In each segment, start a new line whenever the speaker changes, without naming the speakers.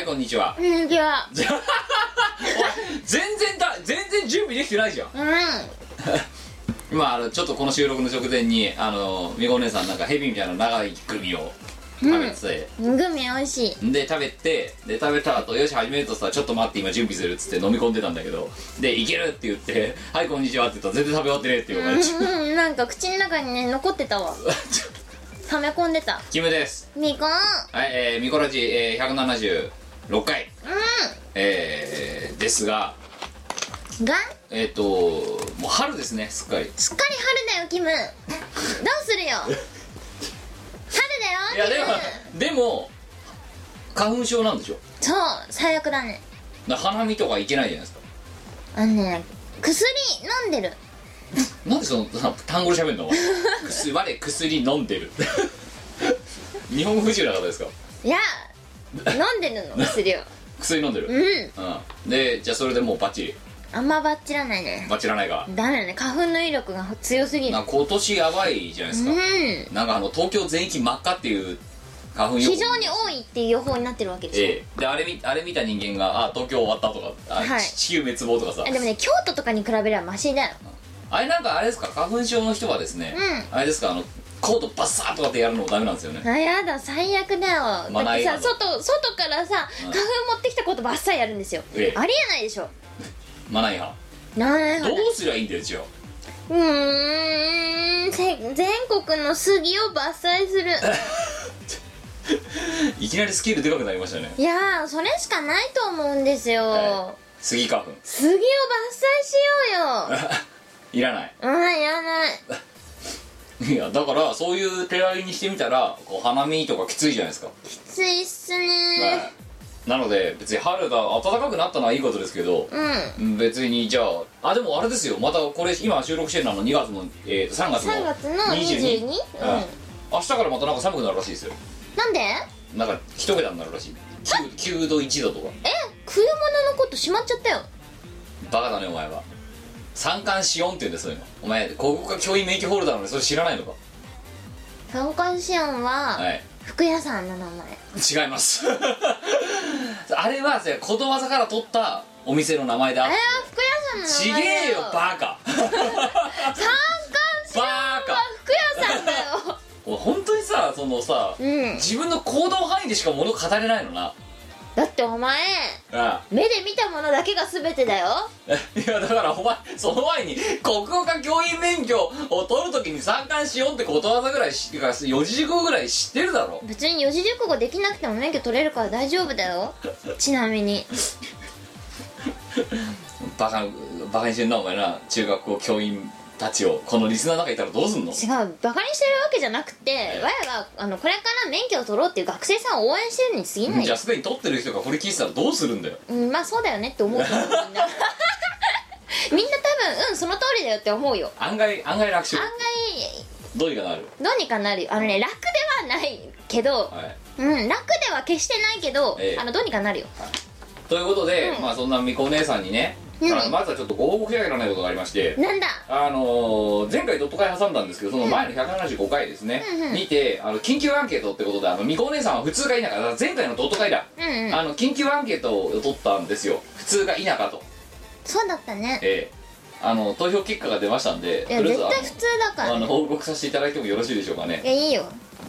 はいこんにちは。
こんにちは。
全然だ全然準備できてないじゃん。
うん。
今あのちょっとこの収録の直前にあのみこお姉さんなんかヘビみたいな長いグミを食べてて、
グミ美味しい。
で食べてで食べた後よし始めるとさちょっと待って今準備するっつって飲み込んでたんだけど。でいけるって言って「はいこんにちは」って言ったら全然食べ終わってねえっていう感じ。
うんうんなんか口の中にね残ってたわ。溜め込んでた。
キムです。
みこん。
はいえー、ミコラジ、えー、176回。えー、ですが。
うんが？
えっ、ともう春ですねすっかり。
すっかり春だよキム。どうするよ？
いやでも
春だよキム。
でも花粉症なんでしょ？
そう最悪だね。
だ花見とかいけないじゃないですか。
あのね薬飲んでる。
なんでそのさ単語で喋るの？薬我薬飲んでる。日本語不自由な方ですか？
いや飲んでるの？薬を。
薬飲んでる？
うん。
うん。でじゃあそれでもうバッチリ？
あんまバッチらないね。
バッチらないか。
ダメだね。花粉の威力が強すぎる。
なんか今年やばいじゃないですか、
うん。
なんかあの東京全域真っ赤っていう花粉予報
非常に多いっていう予報になってるわけでしょ、
ええ。であれ見あれ見た人間があ東京終わったとかあ、
はい。
地球滅亡とかさ。
あでもね京都とかに比べればマシだよ。
あれなんかあれですか？花粉症の人はですね、
う
あれですか？あのコートバッサーとかってやるのもダメなんですよね。
あやだ最悪だよ。だってさ外外からさ
うん。
花粉持ってきたことばっさりやるんですよ、
ええ。
ありえないでしょ。
マナー違反
な
どうすりゃいいんだよじゃあ
うーん。せ全国の杉を伐採する。
いきなりスケールでかくなりましたね。
いやーそれしかないと思うんですよ、
はスギ花粉
杉を伐採しようよ。
いらない。
うんやらない
いやだからそういう手合いにしてみたらこう花見とかきついじゃないですか、
きついっす
はい。
ね
なので別に春が暖かくなったのはいいことですけど
うん。
うん別にじゃああでもあれですよ。またこれ今収録してるのは2月の、えー、3月の
3月の 22?
22
うん
明日からまたなんか寒くなるらしいですよ。
なんで？
なんか一桁になるらしい。9, 9度1度とか。
え？冬物のことしまっちゃったよ。
バカだねお前は三寒四温って言うんですそういうの。お前国家教員免許ホルダーなのにそれ知らないのか？
三寒四温は
はい。
服屋さんの名前。
違います。あれはことわざから取ったお店の名前であ
れは服屋さん
ちげ
の名前だ
えよバカ。
三寒四は
カ。
服屋さんだよ。
本当にさそのさ、
うん。
自分の行動範囲でしか物語れないのな
だってお前
あ
目で見たものだけが全てだよ。
あいやだからお前その前に国語科教員免許を取るときに三寒四温ってことわざぐらいしか四字熟語ぐらい知ってるだろ。
別に四字熟語できなくても免許取れるから大丈夫だよ。ちなみに。
バカバカにしてんなお前な。中学校教員たちをこのリスナーの中いたらどうすんの？
違うバカにしてるわけじゃなくて我があのこれから免許を取ろうっていう学生さんを応援してるに過ぎない。よ
じゃあすでに取ってる人がこれ聞いてたらどうするんだよ。
うんまあそうだよねって思うと思う。みんなみんな多分うんその通りだよって思うよ。
案外案外楽勝。
案
どうにかなる。
外どうにかなる。よあのね楽ではないけど
はい。
うん楽では決してないけど、
ええ。
あのどうにかなるよ。
ということで、
うん。
まあそんなみこお姉さんにね、
うん
あのまずはちょっとご報告しなきゃならないことがありまして、
なんだ？
あのー前回ドット会挟んだんですけどその前の175回ですね、
うんうん。
にてあの緊急アンケートってことであのみこお姉さんは普通か否か前回のドット会だ、
うんうん。
あの緊急アンケートを取ったんですよ。普通か否かと。
そうだったね。
ええ。あの投票結果が出ましたんで
いや
とりあえず
絶対普通だか
あのあの報告させていただいてもよろしいでしょうかね。
いやいいよ。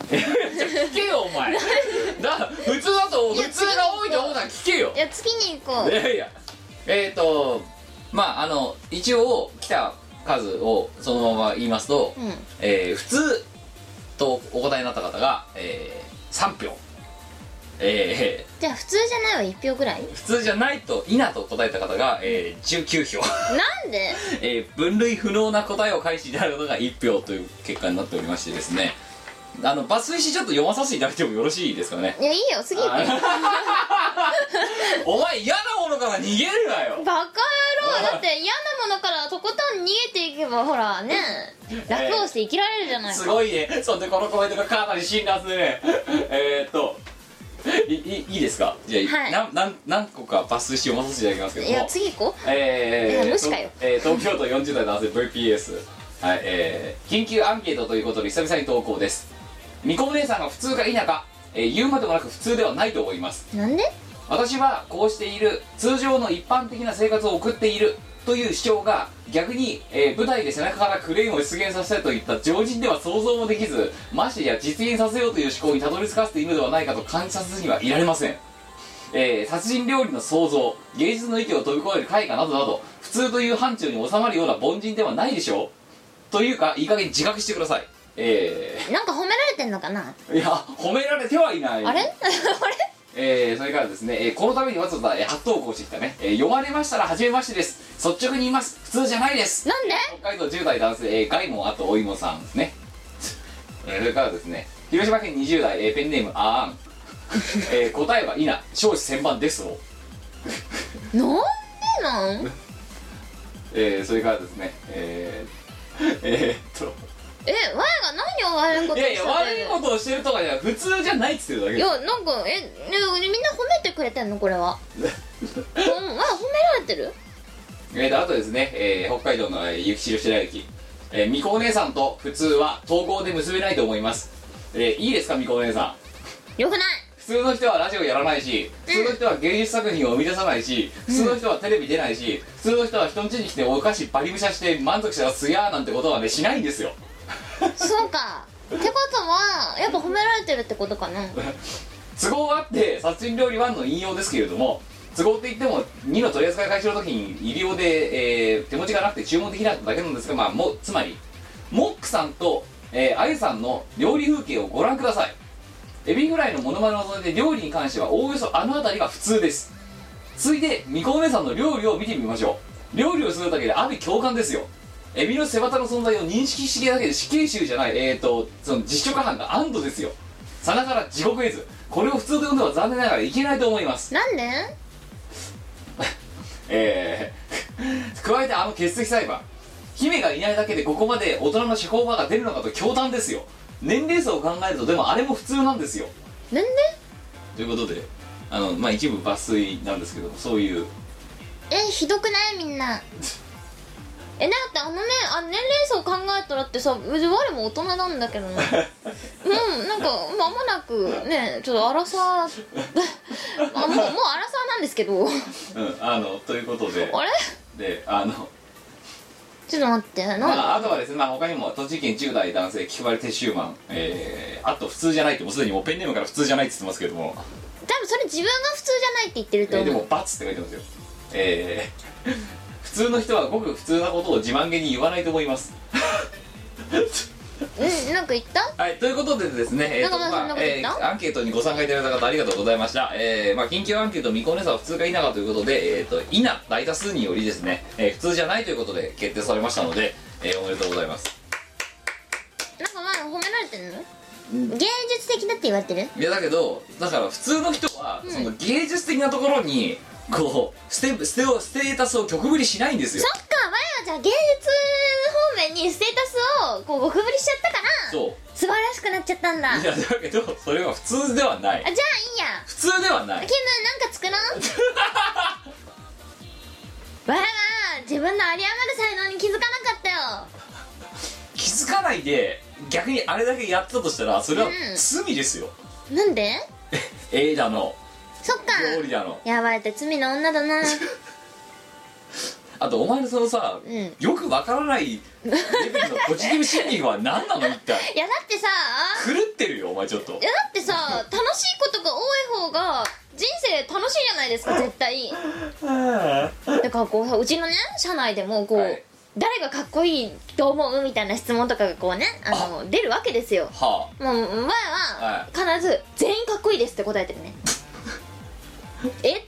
聞けよお前。だ普通だと
いや
普通が多いと思うなら聞けよ。
いや次に行こ
いうやいや。えっ、ー、とまああの一応来た数をそのまま言いますと、
うん。
えー普通とお答えになった方が、えー3票。え
じゃあ普通じゃないわ1票ぐらい？
ー普通じゃないと「いな」と答えた方が、えー19票、
なんで？
えー分類不能な答えを返していただくのが1票という結果になっておりましてですねあの抜粋しちょっと読まさせていただいてもよろしいですかね？
いやいいよ。次行こう
お前嫌なものから逃げるなよ。
バカ野郎。だって嫌なものからとことん逃げていけばほらね 楽をして生きられるじゃないか。
すごいね。そんでこのコメントがかなり辛辣でねえーっといいいいですか？じゃあ、
はい。
なんなん何個か抜粋して読まさせていただきますけど。も
いや次行こ
えー
無視かよ。
とえー東京都40代男性 VPS はいえー緊急アンケートということで久々に投稿ですみこお姉さんが普通か否か、えー言うまでもなく普通ではないと思います。
うなんで？
私はこうしている通常の一般的な生活を送っているという主張が逆に、えー舞台で背中からクレーンを出現させたといった常人では想像もできずましてや実現させようという思考にたどり着かせているのではないかと感じさせずにはいられません。えー殺人料理の創造芸術の域を飛び越える絵画などなど普通という範疇に収まるような凡人ではないでしょう。というかいい加減自覚してくださいえ
なんか褒められてんのかな？
ー、いや褒められてはいない。
あれ？あれ？
えー、それからですね、えーこのためにわざわざ、えー初投稿してきたね、えー読まれましたら初めましてです。率直に言います。普通じゃないです。
なんで？
北海道10代男性、えー、ガイモンあとお芋さんね、えーそれからですね広島県20代、えーペンネームあーん、えー答えは「いな少子千番です」を。
なんでなん？
えー、それからですねえー、えー、っと
え我が何を悪いこと
いやいや悪いことをしてるとかじゃ普通じゃないっつってるだけ
いやなんかえねみんな褒めてくれてんのこれは。ほんまあ褒められてる？
えーとあとですね、えー北海道の、えー、雪印白雪、えー、みこお姉さんと普通は統合で結べないと思います、えーいいですかみこお姉さん？
よくない。
普通の人はラジオやらないし普通の人は芸術作品を生み出さないし普通の人はテレビ出ないし普通の人は人ん家に来てお菓子バリむしゃして満足したらすやーなんてことはねしないんですよ
そうか。ってことはやっぱ褒められてるってことかな。
都合があって殺人料理1の引用ですけれども都合って言っても2の取り扱い開始の時に医療で、えー手持ちがなくて注文できなかっただけなんですが、まあ、もつまりモックさんと、えー、あゆさんの料理風景をご覧ください。エビフライのモノマネを除いて料理に関してはおおよそあの辺りが普通です。ついでみこお姉さんの料理を見てみましょう。料理をするだけで阿鼻共感ですよ。エビの背わたの存在を認識してだけで死刑囚じゃないえーとその実食犯が安堵ですよ。さながら地獄絵図。これを普通と読んでは残念ながらいけないと思います。
なんで？
えー加えてあの欠席裁判。姫がいないだけでここまで大人の司法場が出るのかと驚嘆ですよ。年齢層を考えるとでもあれも普通なんですよ。
なんで？
ということであのまあ一部抜粋なんですけどそういう。
えひどくない？みんな えだってあのねあ年齢層考えたらってさ別に我も大人なんだけどね。うんなんか間もなくねちょっと荒さあもうもう荒さなんですけど。あれ
うんあのということで。であの。
ちょっと待ってなん？
まあ、あとはですね、まあ、他にも栃木県10代男性気配り撤収マンえー、あと普通じゃないってもうすでにもうペンネームから普通じゃないって言ってますけれども、
多分それ自分が普通じゃないって言ってると
えーで
思う
もって書いてますよ。えー、普通の人はごく普通なことを自慢げに言わないと思います。
うんなんか言った？
はい、ということでですね、えーと
なんかそんなこと言った？
えーアンケートにご参加いただいた方ありがとうございました、えーまあ、緊急アンケートみこお姉さんは普通か否かということで、えー、と否大多数によりですね、えー普通じゃないということで決定されましたので、えーおめでとうございます。
なんかまあ褒められてんの？芸術的だって言われてる？
いやだけどだから普通の人は、その芸術的なところにこうステステステータスを曲振りしないんですよ。
そっか我はじゃあ芸術方面にステータスをこうごくぶりしちゃったから
そう。
素晴らしくなっちゃったんだ。あ
いやだけどそれは普通ではない。
じゃあいいや。
普通ではない。
キムなんか作ろう わら自分の有り余る才能に気づかなかったよ。
気づかないで逆にあれだけやってたとしたらそれは
うん。
罪ですよ、
なんで？
絵だの
そっか。
料理だの
やばいって罪の女だな。
あとお前のそのさ、
うん。
よくわからないレベルのポジティブシンキングは何なの一体？
いやだってさ
狂ってるよお前ちょっと。
いやだってさ楽しいことが多い方が人生楽しいじゃないですか絶対。だからこうさうちのね社内でもこう、
はい。
誰がかっこいいと思うみたいな質問とかがこうねあの出るわけですよ。
は
もう前は必ず「全員かっこいいです」って答えてるね え？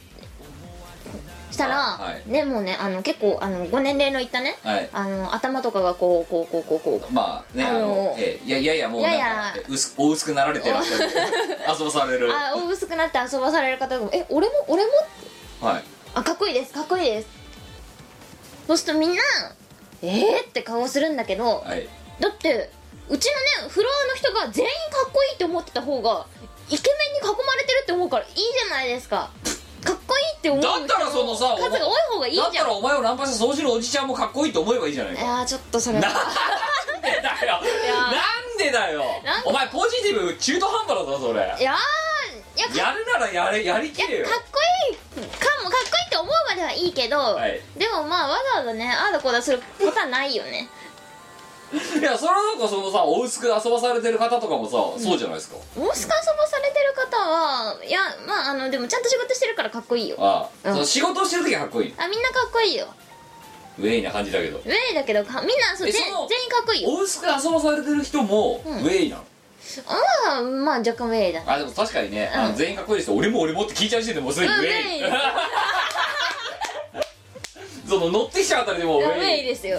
したら、
あはい。
ねもうねあの結構あのご年齢のいったね、
あはい。
あの頭とかがこうこうこうこうこう。
まあねあ
あ
の
の
ええいやいやいやもうなんか
いやいや。
え薄お薄くなられてらっしゃる 遊ばされる。
あ大薄くなって遊ばされる方が「え俺も俺も?」
はい。
あかっこいいですかっこいいです。そうするとみんな「えー?」って顔するんだけど
はい。
だってうちのねフロアの人が全員かっこいいって思ってた方がイケメンに囲まれてるって思うからいいじゃないですか。かっこいいって思う人
だったらそのさ
数が多い方がいいじゃん。
だったらお前をナンパした掃除のおじちゃんもかっこいいと思えばいいじゃないか。
いやーちょっとそれは。
なんでだよ。
や
なんでだよ。
なん
お前ポジティブ中途半端だぞそれ。
いやいやか
やるならやれやりきれよ。
かっこいいかもかっこいいって思うまではいいけど、
はい。
でもまあわざわざねああだこうだすることはないよね
いやそれはなんかそのさお薄く遊ばされてる方とかもさ、そうじゃないですか。
大須賀遊ばされてる方はいやまああのでもちゃんと仕事してるからかっこいいよ。
ああ、
うん。
その仕事をしてる時はかっこいい。
あみんなかっこいいよ。
ウェイな感じだけど。
ウェイだけどかみんなそう
え
全
その
全員かっこいいよ。
お薄く遊ばされてる人もウ
うん。
ェイなの、
ああまあ若干ウェイだ。
あでも確かにね、
うん。
あの全員かっこいいですよ俺も俺もって聞いちゃう時点でもうすでにウェイ、
うんウェイ
その乗ってきちゃうあたりでもうウ
ウ
ェイ。
ェイですよ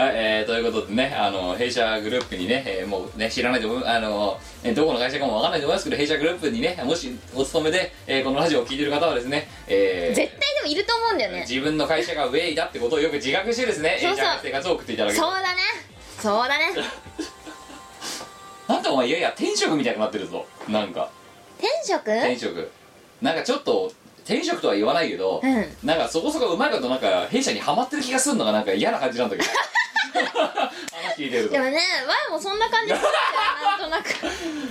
はい、えー、ということでね、あの、弊社グループにね、えーもうね、知らないと思う、あの、えーどこの会社かもわかんないと思いますけど、弊社グループにね、もしお勤めで、えーこのラジオを聞いてる方はですね、えー
絶対でもいると思うんだよね
自分の会社がウェイだってことをよく自覚してですね、
そうそう
弊社の生活を送っていただける
そう。だねそうだね
なんかお前、いやいや、転職みたいになってるぞ。なんか、
転職？
転職。なんかちょっと、転職とは言わないけど、
うん。
なんかそこそこうまいことなんか弊社にはまってる気がするのがなんか嫌な感じなんだけど。話聞いてると
でもね前もそんな感じするんだよなんとなく。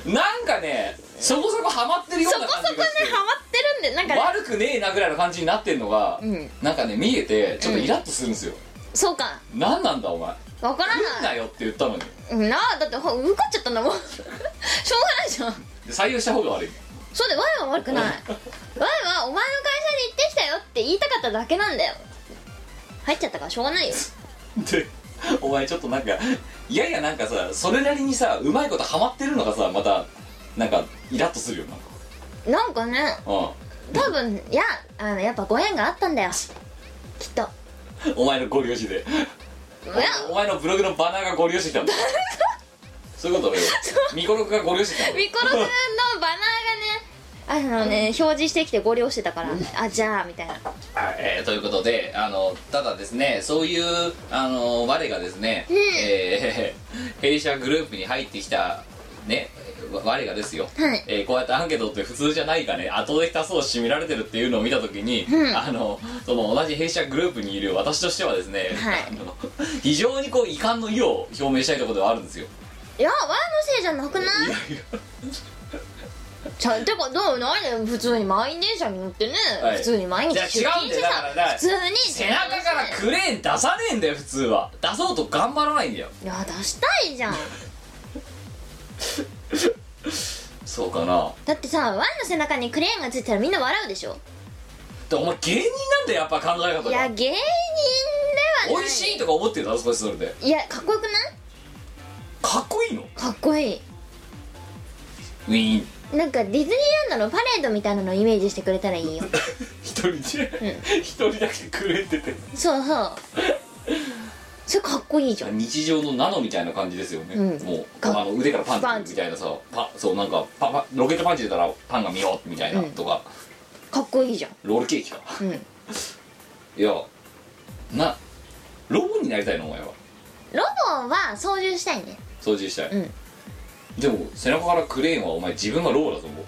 そ
なんかねそこそこハマってるような
こそこね
感じがして。
ハマってるんでなんかね。
悪くねえなぐらいの感じになってんのが、
うん。
なんかね見えてちょっとイラッとするんですよ、
そうか。
何なんだお前？
わから
来ん
な
ないよって言ったのに。
うんなあだってほ受かっちゃったんだもん。しょうがないじゃん。
で採用した方が悪い
そうでワイは悪くない。ワイはお前の会社に行ってきたよって言いたかっただけなんだよ。入っちゃったからしょうがないよ。
でお前ちょっとなんかいやいやなんかさそれなりにさうまいことハマってるのがさまたなんかイラッとするよ
な。んかね
な
多分いやあのやっぱご縁があったんだよ。きっと。
うんお前のご利用しで。
いや。
お前のブログのバナーがご利用してきたん。だ そういうことよミコロクがご利用してきたんだ
ミコロ君のバナーがねあのね表示してきてご利用してたからあじゃあみたいな。
はい。えーということであのただですねそういうあの我がですね、
うん。
えー 弊社グループに入ってきたねわ我がですよ、
はい。
えーこうやってアンケートって普通じゃないかね後で多数占められてるっていうのを見た時に、
うん。
あのその同じ弊社グループにいる私としてはですね、
はい。
あの 非常にこう遺憾の意を表明したいところではあるんですよ
いやワイのせいじゃなくない？
いやいや。
ちゃてかどう？なんで普通に満員電車に乗ってね、
はい。
普通に毎日出勤して
違うんだよだからだから。
さ普通に
背中からクレーン出さねえんだよ普通は。出そうと頑張らないんだよ。
いや出したいじゃん。
そうかな。
だってさワイの背中にクレーンがついたらみんな笑うでしょ？
でお前芸人なんだよやっぱ考え方が。
いや芸人ではない。
美味しいとか思ってるだろ少しそれで。
いやかっこよくない？
かっこいいの？
かっこいい。
ウィーン。
なんかディズニーランドのパレードみたいなのをイメージしてくれたらいいよ。
一人で？一人だけくれてて。
そうそう。それかっこいいじゃん。
日常のナノみたいな感じですよね、
うん。
もう
か
あの腕からパ
パンチ。
みたいなさパそうなんかパパロケットパンチ出たらパンが見ようみたいな、
うん。
とか。
かっこいいじゃん。
ロールケーキか。
うん。
いやなロボになりたいの？お前は。
ロボは操縦したいね
操縦したい、
うん。
でも背中からクレーンはお前自分がロボだと思う。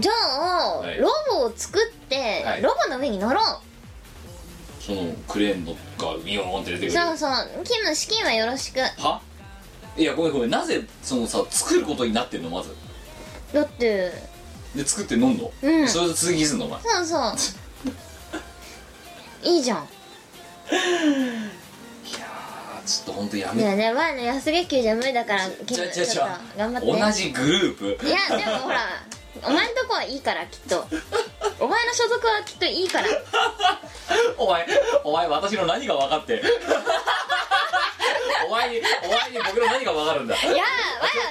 じゃあ、
はい。
ロボを作って、
はい。
ロボの上に乗ろう。
そのクレーンのがビヨーンって出てくる。
そうそう。キム資金はよろしく。
は？いやごめんごめん。なぜそのさ作ることになってんのまず？
だって
で作って飲んの、
うん。
それで続きすんのお前。
そうそう。いいじゃん
ちょっと本当やめ
いやね前の安月給じゃ無理だから
ちゃちゃち
ちょ頑張って。
同じグループ。
いやでもほらお前んとこはいいからきっと。お前の所属はきっといいから。
お前お前私の何が分かって。お前にお前に僕の何が分かるんだ。
いや前は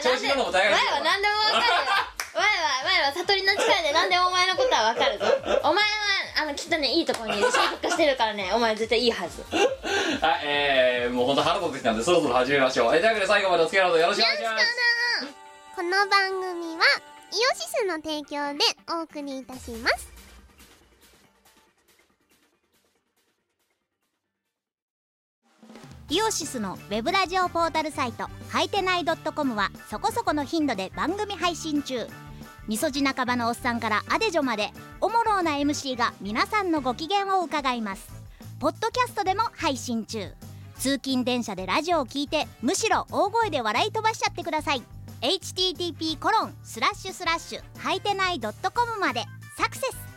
何でも分かる。よ前は前は悟りの力で何でもお前のことは分かるぞ。お前はあのきっとねいいとこにいる成熟してるからね。お前絶対いいはず。
はいえー、もう本当腹立ってきたんでそろそろ始めましょう。えーというわけで最後までお付き合いのほどよろしくお願いします。
この番組はイオシスの提供でお送りいたします。
イオシスのウェブラジオポータルサイトはいてない .com はそこそこの頻度で番組配信中みそじ半ばのおっさんからアデジョまでおもろうな MC が皆さんのご機嫌を伺います。ポッドキャストでも配信中。通勤電車でラジオを聞いてむしろ大声で笑い飛ばしちゃってください。http コロンスラッシュスラッシュはいてない .com まで。サクセス。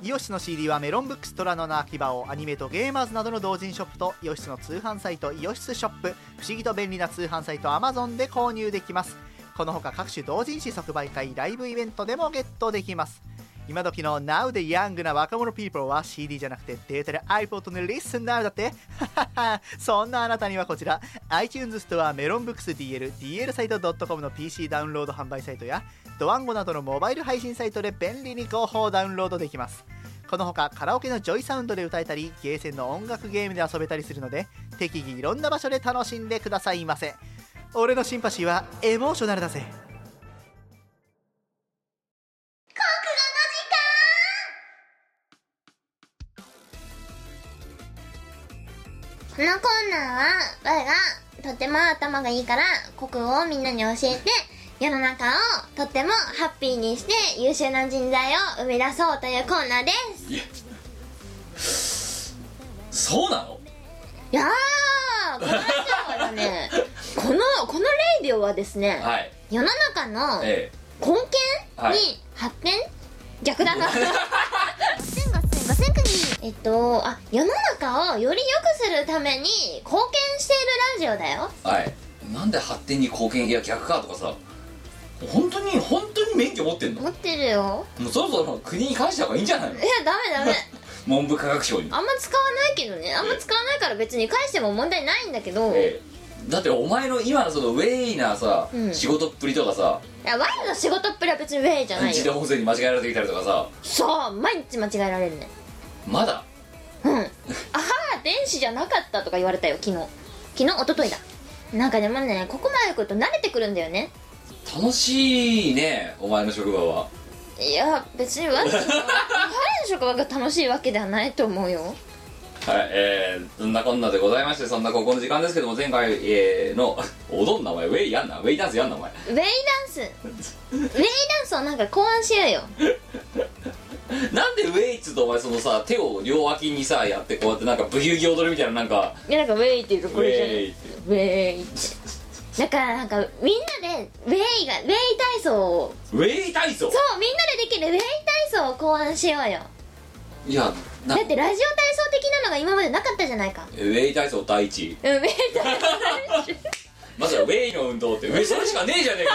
イオシスの CD はメロンブックストラノの秋葉をアニメとゲーマーズなどの同人ショップとイオシスの通販サイトイオシスショップ不思議と便利な通販サイト Amazon で購入できます。このほか各種同人誌即売会ライブイベントでもゲットできます。今時の Now でヤングな若者 people は CD じゃなくてデータで iPod の Listen Now だって。そんなあなたにはこちら iTunes ストアメロンブックス DL DLsite.com の PC ダウンロード販売サイトやドワンゴなどのモバイル配信サイトで便利に好評ダウンロードできます。このほかカラオケのジョイサウンドで歌えたりゲーセンの音楽ゲームで遊べたりするので適宜いろんな場所で楽しんでくださいませ。俺のシンパシーはエモーショナルだぜ。
このコーナーは我がとても頭がいいから国語をみんなに教えて世の中をとってもハッピーにして優秀な人材を生み出そうというコーナーです。
いやそうなの？
いやーこのラジオはねこのこのレイディオはですね、
はい。
世の中の
え
根
は
源
い
に発展、逆だな。えっとあ世の中をより良くするために貢献しているラジオだよ。
えはい。なんで発展に貢献いや逆かとかさ本当に本当に免許持ってんの？
持ってるよ。
もうそろそろ国に返した方がいいんじゃないの？
いやダメダメ。
文部科学省に。
あんま使わないけどね。あんま使わないから別に返しても問題ないんだけど、
ええだってお前の今のそのウェイなさ、
うん。
仕事っぷりとかさ
いやワイの仕事っぷりは別にウェイじゃないよ。
自動音声に間違えられてきたりとかさ。
そう毎日間違えられるね
まだ？
うん。あはー電子じゃなかったとか言われたよ昨日。昨日一昨日だ。なんかでもねここまで来ると慣れてくるんだよね。
楽しいねお前の職場は。い
や別に 我の職場我の職場が楽しいわけではないと思うよ
はいえー、そんなこんなでございましてそんなここの時間ですけども前回、えー、の踊んなお前ウェイやんなウェイダンスやんなお前。
ウェイダンス。ウェイダンスをなんか考案しようよ。
なんでウェイっつうとお前そのさ手を両脇にさやってこうやってなんかブギウギ踊るみたいななんか。
いやなんかウェイって言うとこれじゃない。
ウェイ。
ウェイ。ってだからなんかみんなでウェイがウェイ体操を。
ウェイ体操？
そうみんなでできるウェイ体操を考案しようよ。
いやな
だってラジオ体操的なのが今までなかったじゃないか。
ウェイ体操第一。
うんウェイ体操
まずはウェイの運動ってウェイそれしかねえじゃねえか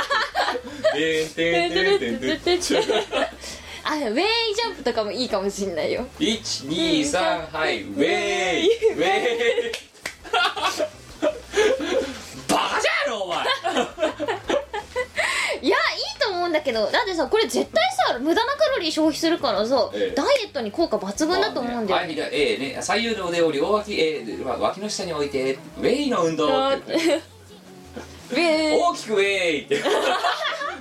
って。てんてんてんてんてんてん。
あウェイジャンプとかもいいかもしんないよ。
123はい。ウェイ。ウェイ。バカじゃんのお前
いやいいと思うんだけどだってさこれ絶対さ無駄なカロリー消費するからさ、
ええ。
ダイエットに効果抜群だと思うんだよ、
はい、えーね、左右の腕を両脇、えーまあ脇の下に置いてウェイの運動。大きくウェイって。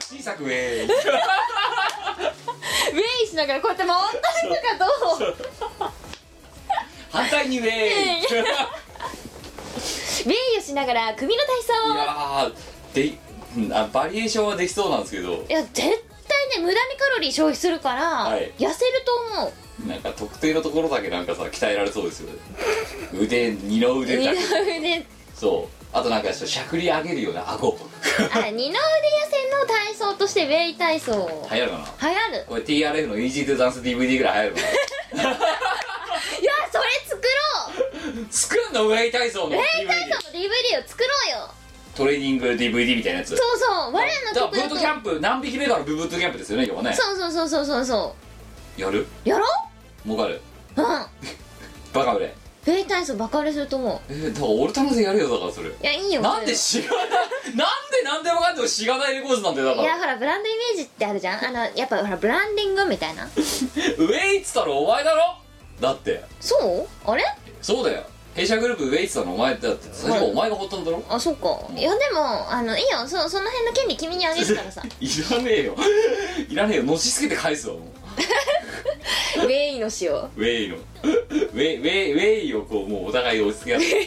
小さくウェイ。
ウェイしながらこうやって回ったりとかどう？
反対にウェイ。い
ウェイをしながら首の体操。
やーでうんあバリエーションはできそうなんですけど。
いや絶対ね無駄にカロリー消費するから、
はい。
痩せると思う。
なんか特定のところだけなんかさ鍛えられそうですよね。腕二の腕
二の腕。
そう。あとなんかしゃくり上げるような顎。
あ二の腕痩せの体操としてウェイ体操。
流行るかな？
流行る。
これ TRF の Easy to Dance DVD ぐらい流行るか
いやそれ作ろう。
な作んの？ウェイ体操の。DVD
ウェイ体操の DVD を作ろうよ
トレーニング DVD みたいなやつ。
そうそう。我ら
じゃあブートキャンプ何匹目かのブートキャンプですよね今はね。
そうそうそうそうそうそ
やる？
うやろ
儲かる。
ううん。
バカ売れ。
ウェイ体操バカ売れすると思
えー、だから俺頼んでやるよだからそれ。
ういやいいよ
なんで
そ
しがない？なんで何 でもかんでもしがないレコーズなんだよだから。
れいやほらブランドイメージってあるじゃん？あのやっぱほらブランディングみたいな。
ウェイっつったらお前だろ？だって。
そう？あれ？
そうだよ弊社グループウェイっつったのお前だって最初お前がほったんだろ？
あそっか。いやでもあのいいよ。そその辺の権利君にあげるからさ。
いらねえよ。いらねえよ。のしつけて返すわもう。
ウェイの塩
ウェイの。ウェイウェイウェイをこうもうお互い押し付け合って。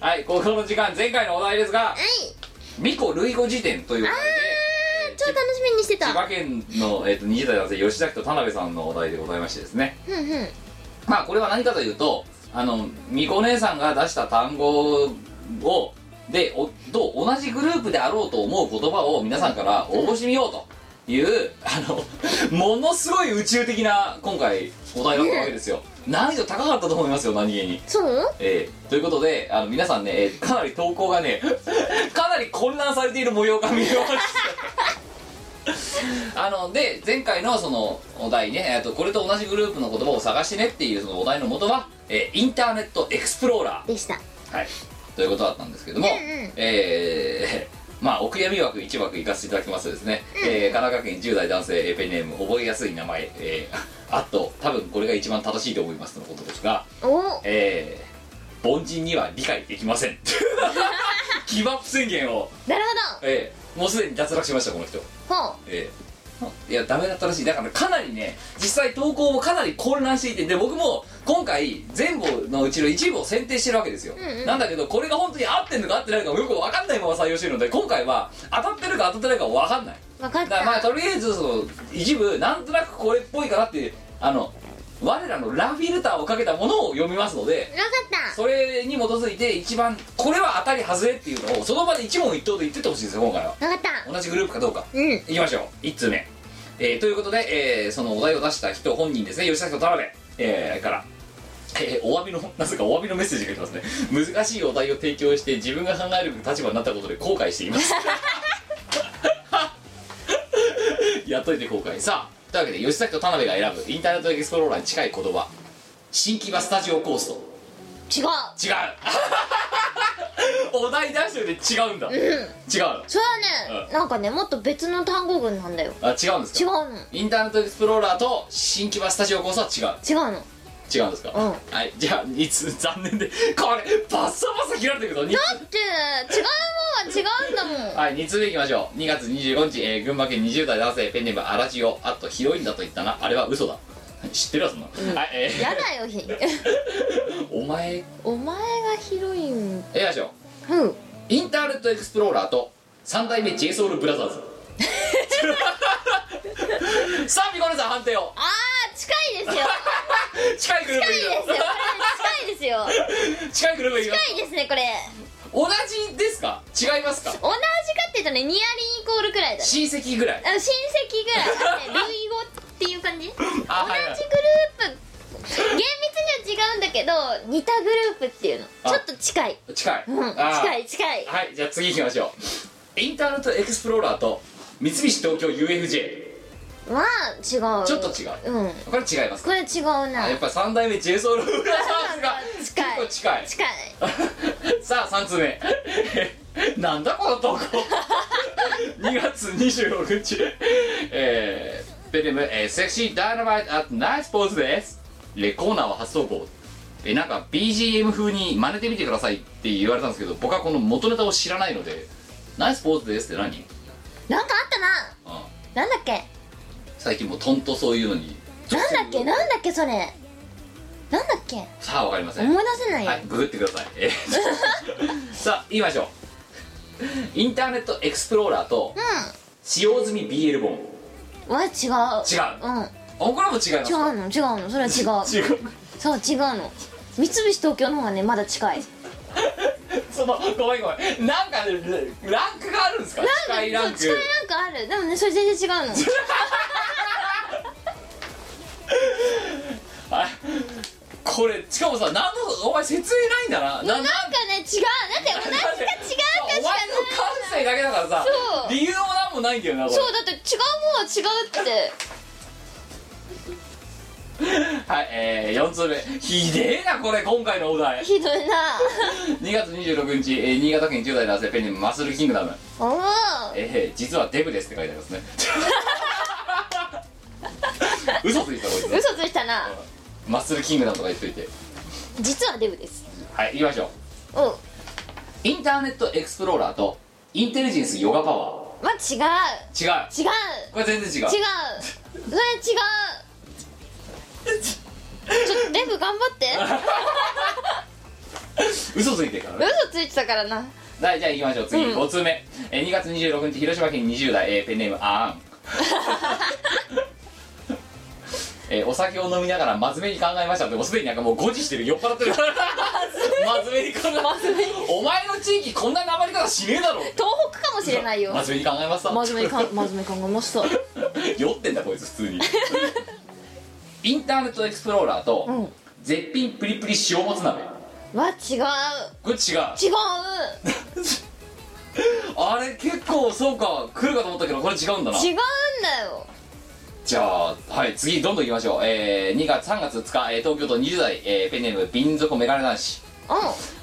はいここの時間前回のお題ですが
はい。
ミコ類語辞典というお題で
超楽しみにしてた。
千葉県の、えー、と20代男性吉崎と田辺さんのお題でございましてですね。
ふんふん。
まあこれは何かというとあのみこ姉さんが出した単語をでおと同じグループであろうと思う言葉を皆さんから応募してみようという、あのものすごい宇宙的な今回お題だったわけですよ。難易度高かったと思いますよ何気に。
そう
えーということであの皆さんね、えーかなり投稿がね かなり混乱されている模様が見えましたあので前回のそのお題ね、えー、とこれと同じグループの言葉を探してねっていうそのお題の元は、えーインターネットエクスプローラ
でした。
ー、はい、ということだったんですけども、
うんうん。
えー まあお悔やみ枠1枠行かせていただきますとですね、えー神奈川県10代男性えーペンネーム覚えやすい名前、えー あと多分これが一番正しいと思いますのことですが
お。
えー、凡人には理解できません。ギブアップ宣言を、
なる
えー、もうすでに脱落しましたこの人。
ほどほ
えー、いやダメだったらしい。だからかなりね実際投稿もかなり混乱していてで僕も今回全部のうちの一部を選定してるわけですよ、
うんうん
なんだけどこれが本当に合ってんのか合ってないのかもよく分かんないまま採用してるので今回は当たってるか当たってないか分かんない。う
分かっ
だからまあ
た
とりあえずその一部なんとなくこれっぽいかなっていうあの我らのラフィルターをかけたものを読みますので
分かった
それに基づいて一番これは当たり外れっていうのをその場で一問一答で言ってってほしいですよ今回は。
分かった
同じグループかどうか。
うん。
いきましょう。1通目、えーということで、えーそのお題を出した人本人ですね。吉崎と田辺、えーから、えーお詫びのなぜかお詫びのメッセージが来てますね。難しいお題を提供して自分が考える立場になったことで後悔しています。やっといて後悔。さあというわけで吉崎と田辺が選ぶインターネットエクスプローラーに近い言葉。新木場スタジオコースト。
違う。
違うお題出してるで違うんだ、違う。
それはね、なんかねもっと別の単語群なんだよ。
あ違うんですか？
違うの。
インターネットエクスプローラーと新木場スタジオコーストは違う
違うの。
違うんですか、
うん。
はいじゃあ2つ残念でこれバッサバサ切られてるけど2
だって違うもんは違うんだもん。
はい2通目いきましょう。2月25日、えー群馬県20代男性ペンネームアラジオあとヒロインだと言ったな。あれは嘘だ知ってるわそん。な、はい。えー。
やだよひ。
お前。
お前がヒロイン
えいきましょう
うん。
インターネットエクスプローラーと3代目 JSOUL ブラザーズ。さあみこねさん判定を。
あー近いですよ。
近いグループ
近いですよ。近いですよ。
近いグループ
近いですねこれ。
同じですか？違いますか？
同じかっていうとねニアリーイコールくらいだね。
親戚ぐらい。
あ親戚ぐらい。ね類語っていう感じ？同じグループ。厳密には違うんだけど似たグループっていうの。
あ。
ちょっと近い。
近い、
うん近い近い。
はいじゃあ次行きましょう。インターネットエクスプローラーと三菱東京 UFJ
は違う。
ちょっと違う。
うん。
これ違います
これ違うな。
あやっぱ3代目 JSOUL ブラザーズが
近い。
結構近い。
近い。
さあ3通目。なんだこの投稿？2月26日。えー、ペンネーム、えーセクシーダイナマイトアットナイスポーズですレコーナーは初投稿。えーなんか BGM 風に真似てみてくださいって言われたんですけど僕はこの元ネタを知らないのでナイスポーズですって何、
なんかあったな。
うん、
なんだっけ？
最近もうとんとそういうのに。
なんだっけ？なんだっけそれ？なんだっけ？
さあわかりません。
思い出せないよ、
はい、ググってください。えー さあ、言いましょう。インターネットエクスプローラーと使用済み BL 本。
うんは違う。
違う。
うん。
あ、これも違います
違うの違うの。それは違う。
違う。
そう違うの。三菱東京の方がねまだ近い。
その、ごめんごめん。なんかね、ランクがあるんですか？近いランク。
近いなんかある。でもねそれ全然違うの。
あこれ、しかもさ、なんの、お前説明ないんだな。な
なんかね違う。だって同じか違うかしか
お前の感性だけだからさ
そう。
理由もなんもないんだよなこれ。
そうだって違うは違うって。
はいえー、4通目。ひでえなこれ今回のお題。
ひどいな。
2月26日、えー新潟県10代男性ペンネームマッスルキングダム。
おお
えー、実はデブですって書いてありますね。嘘ついたこいつ。
嘘ついたな。
マッスルキングダムとか言っといて。
実はデブです。
はい行きましょう。
おう
インターネットエクスプローラーとインテリジェンスヨガパワ
まあ違う。
ー違う。
違う。
これ全然違う。
違う。それ違う。ちょっとデブ頑張って。
嘘ついてるからね。
嘘ついてたからな。
はいじゃあ行きましょう。次、
うん。
5通目、えー、2月26日広島県20代、えーペンネームあーん えーお酒を飲みながら真面目に考えましたってもうすでになんかもう誤字してる酔っ払ってる。真面目に考え。
真面目に。
お前の地域こんななまり方しねえだろ
東北かもしれないよ。
真面目に考えました
真面目にか真面目に考えました。
酔ってんだこいつ普通に。インターネットエクスプローラーと、
うん。
絶品プリプリ塩もつ鍋。
わ違う。
これ違う。
違う。
あれ結構そうか来るかと思ったけどこれ違うんだな。
違うんだよ
じゃあはい次どんどんいきましょう。えー、2月3月2日、えー東京都20代、えーペンネーム瓶底メガネ男子。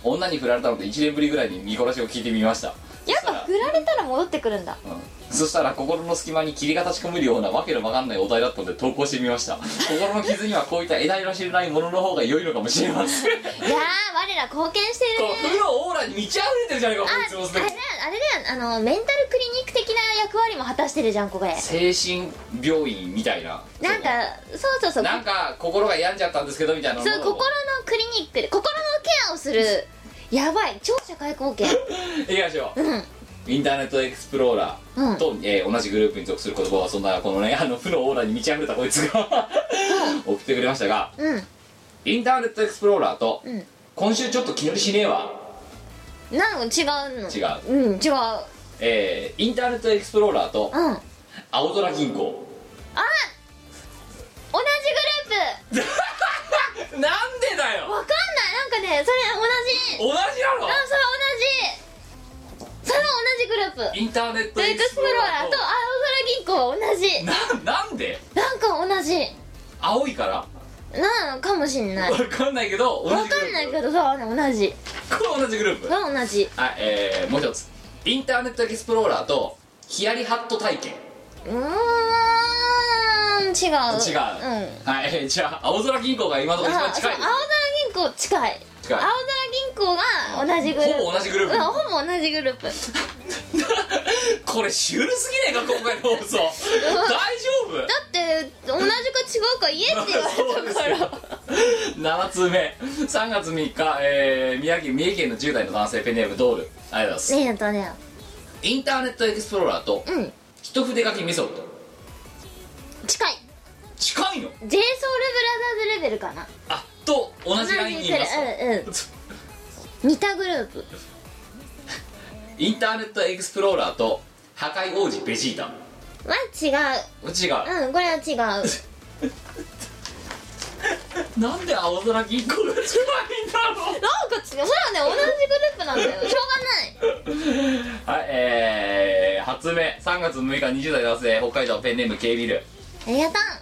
う
女に振られたので1年ぶりぐらいに見殺しを聞いてみました。
んやっぱ振られたら戻ってくるんだ。
うん、そしたら心の隙間に霧が立ち込めるようなわけのわかんないお題だったので投稿してみました。心の傷にはこういった枝色知れないものの方が良いのかもしれません。こ
いやー我ら貢献してるね。
う負のオーラに満ち溢れてるじゃないかこいつも
あれだよあのメンタルクリニック的な役割も果たしてるじゃんこれ
精神病院みたいな。
なんかそうそうそう。
なんか心が病んじゃったんですけどみたいな
そう心のクリニックで心のケアをするやばい超社会貢献。
いきましょう。
うん。
インターネットエクスプローラーと、えー同じグループに属する言葉はそんなこのねあの負のオーラに満ち溢れたこいつが送ってくれましたが
うん。
インターネットエクスプローラーと、
うん。
今週ちょっと気乗りしねえわ。
なんか違うの。
違う。
うん違う。
えーインターネットエクスプローラーと
うん。あ
青空銀行。
同じグルー
なんでだよ。
プわかんない。なんかねそれ同じ。
同じなの？
あそれ同じ。それは同じグループ。
インターネット
エクスプローラーと。青空銀行は同じ。
ななんで？
なんか同じ。
青いから？
なのかもしんない。
わかんないけど
わかんないけどさ同じ。
これ同じグループ。
が同じ。
はいえー、もう一つ。インターネットエクスプローラーとヒヤリハット体験。
うーん違う。
違う、
うん。
はい、え ーじゃあ青空銀行が今のところ一番近い。
青空銀行近い。青空銀行が同じグループ。
ほぼ同じグループ。
うんほぼ同じグループ。
これシュールすぎねえか今回の放送。大丈夫？
だって同じか違うか言えって言われたから。
7通目。3月3日、えー宮城三重県の10代の男性ペンネームドール。ありがとうございます、
ね。
インターネットエクスプローラーと
うん。
一筆書きメソッド。
近い
近いの
？j ソ u l b r o t h e r s レベルかな。
あと同じラインにいます
うんうん似たグループ。
インターネットエクスプローラーと破壊王子ベジータ
は違
違う。
う？うんこれは違う。
なんで青空銀行が近いんだろ
なんか違う。それはね同じグループなんだよ。しょうがない。
うはいえー、初目3月6日20代男性北海道ペンネーム K ビル。
ありがとう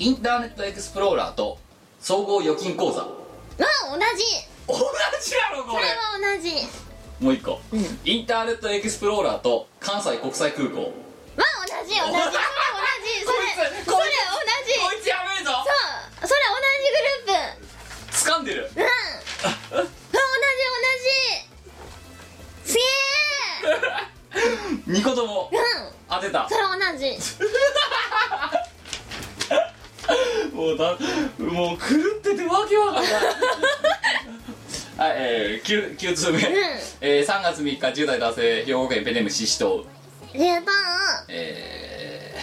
インターネットエクスプローラーと総合預金口座。
まあ同じ。
同じなのこれ。
それは同じ。
もう一個、
うん。
インターネットエクスプローラーと関西国際空港。
まあ同じ同じ。それ同じそれ。それ同
こい
じ。
こいつやべえぞ。
そう。それ同じグループ。
掴んでる。
うん。同じ同じ。すげ
2 個とも
えうん。
当てた。
それ同じ
もうだもう狂っててわけわかんない。はいえー、9, 9通目、えー、3月3日10代男性兵庫県ペンネームシシトウ
ありがとう
え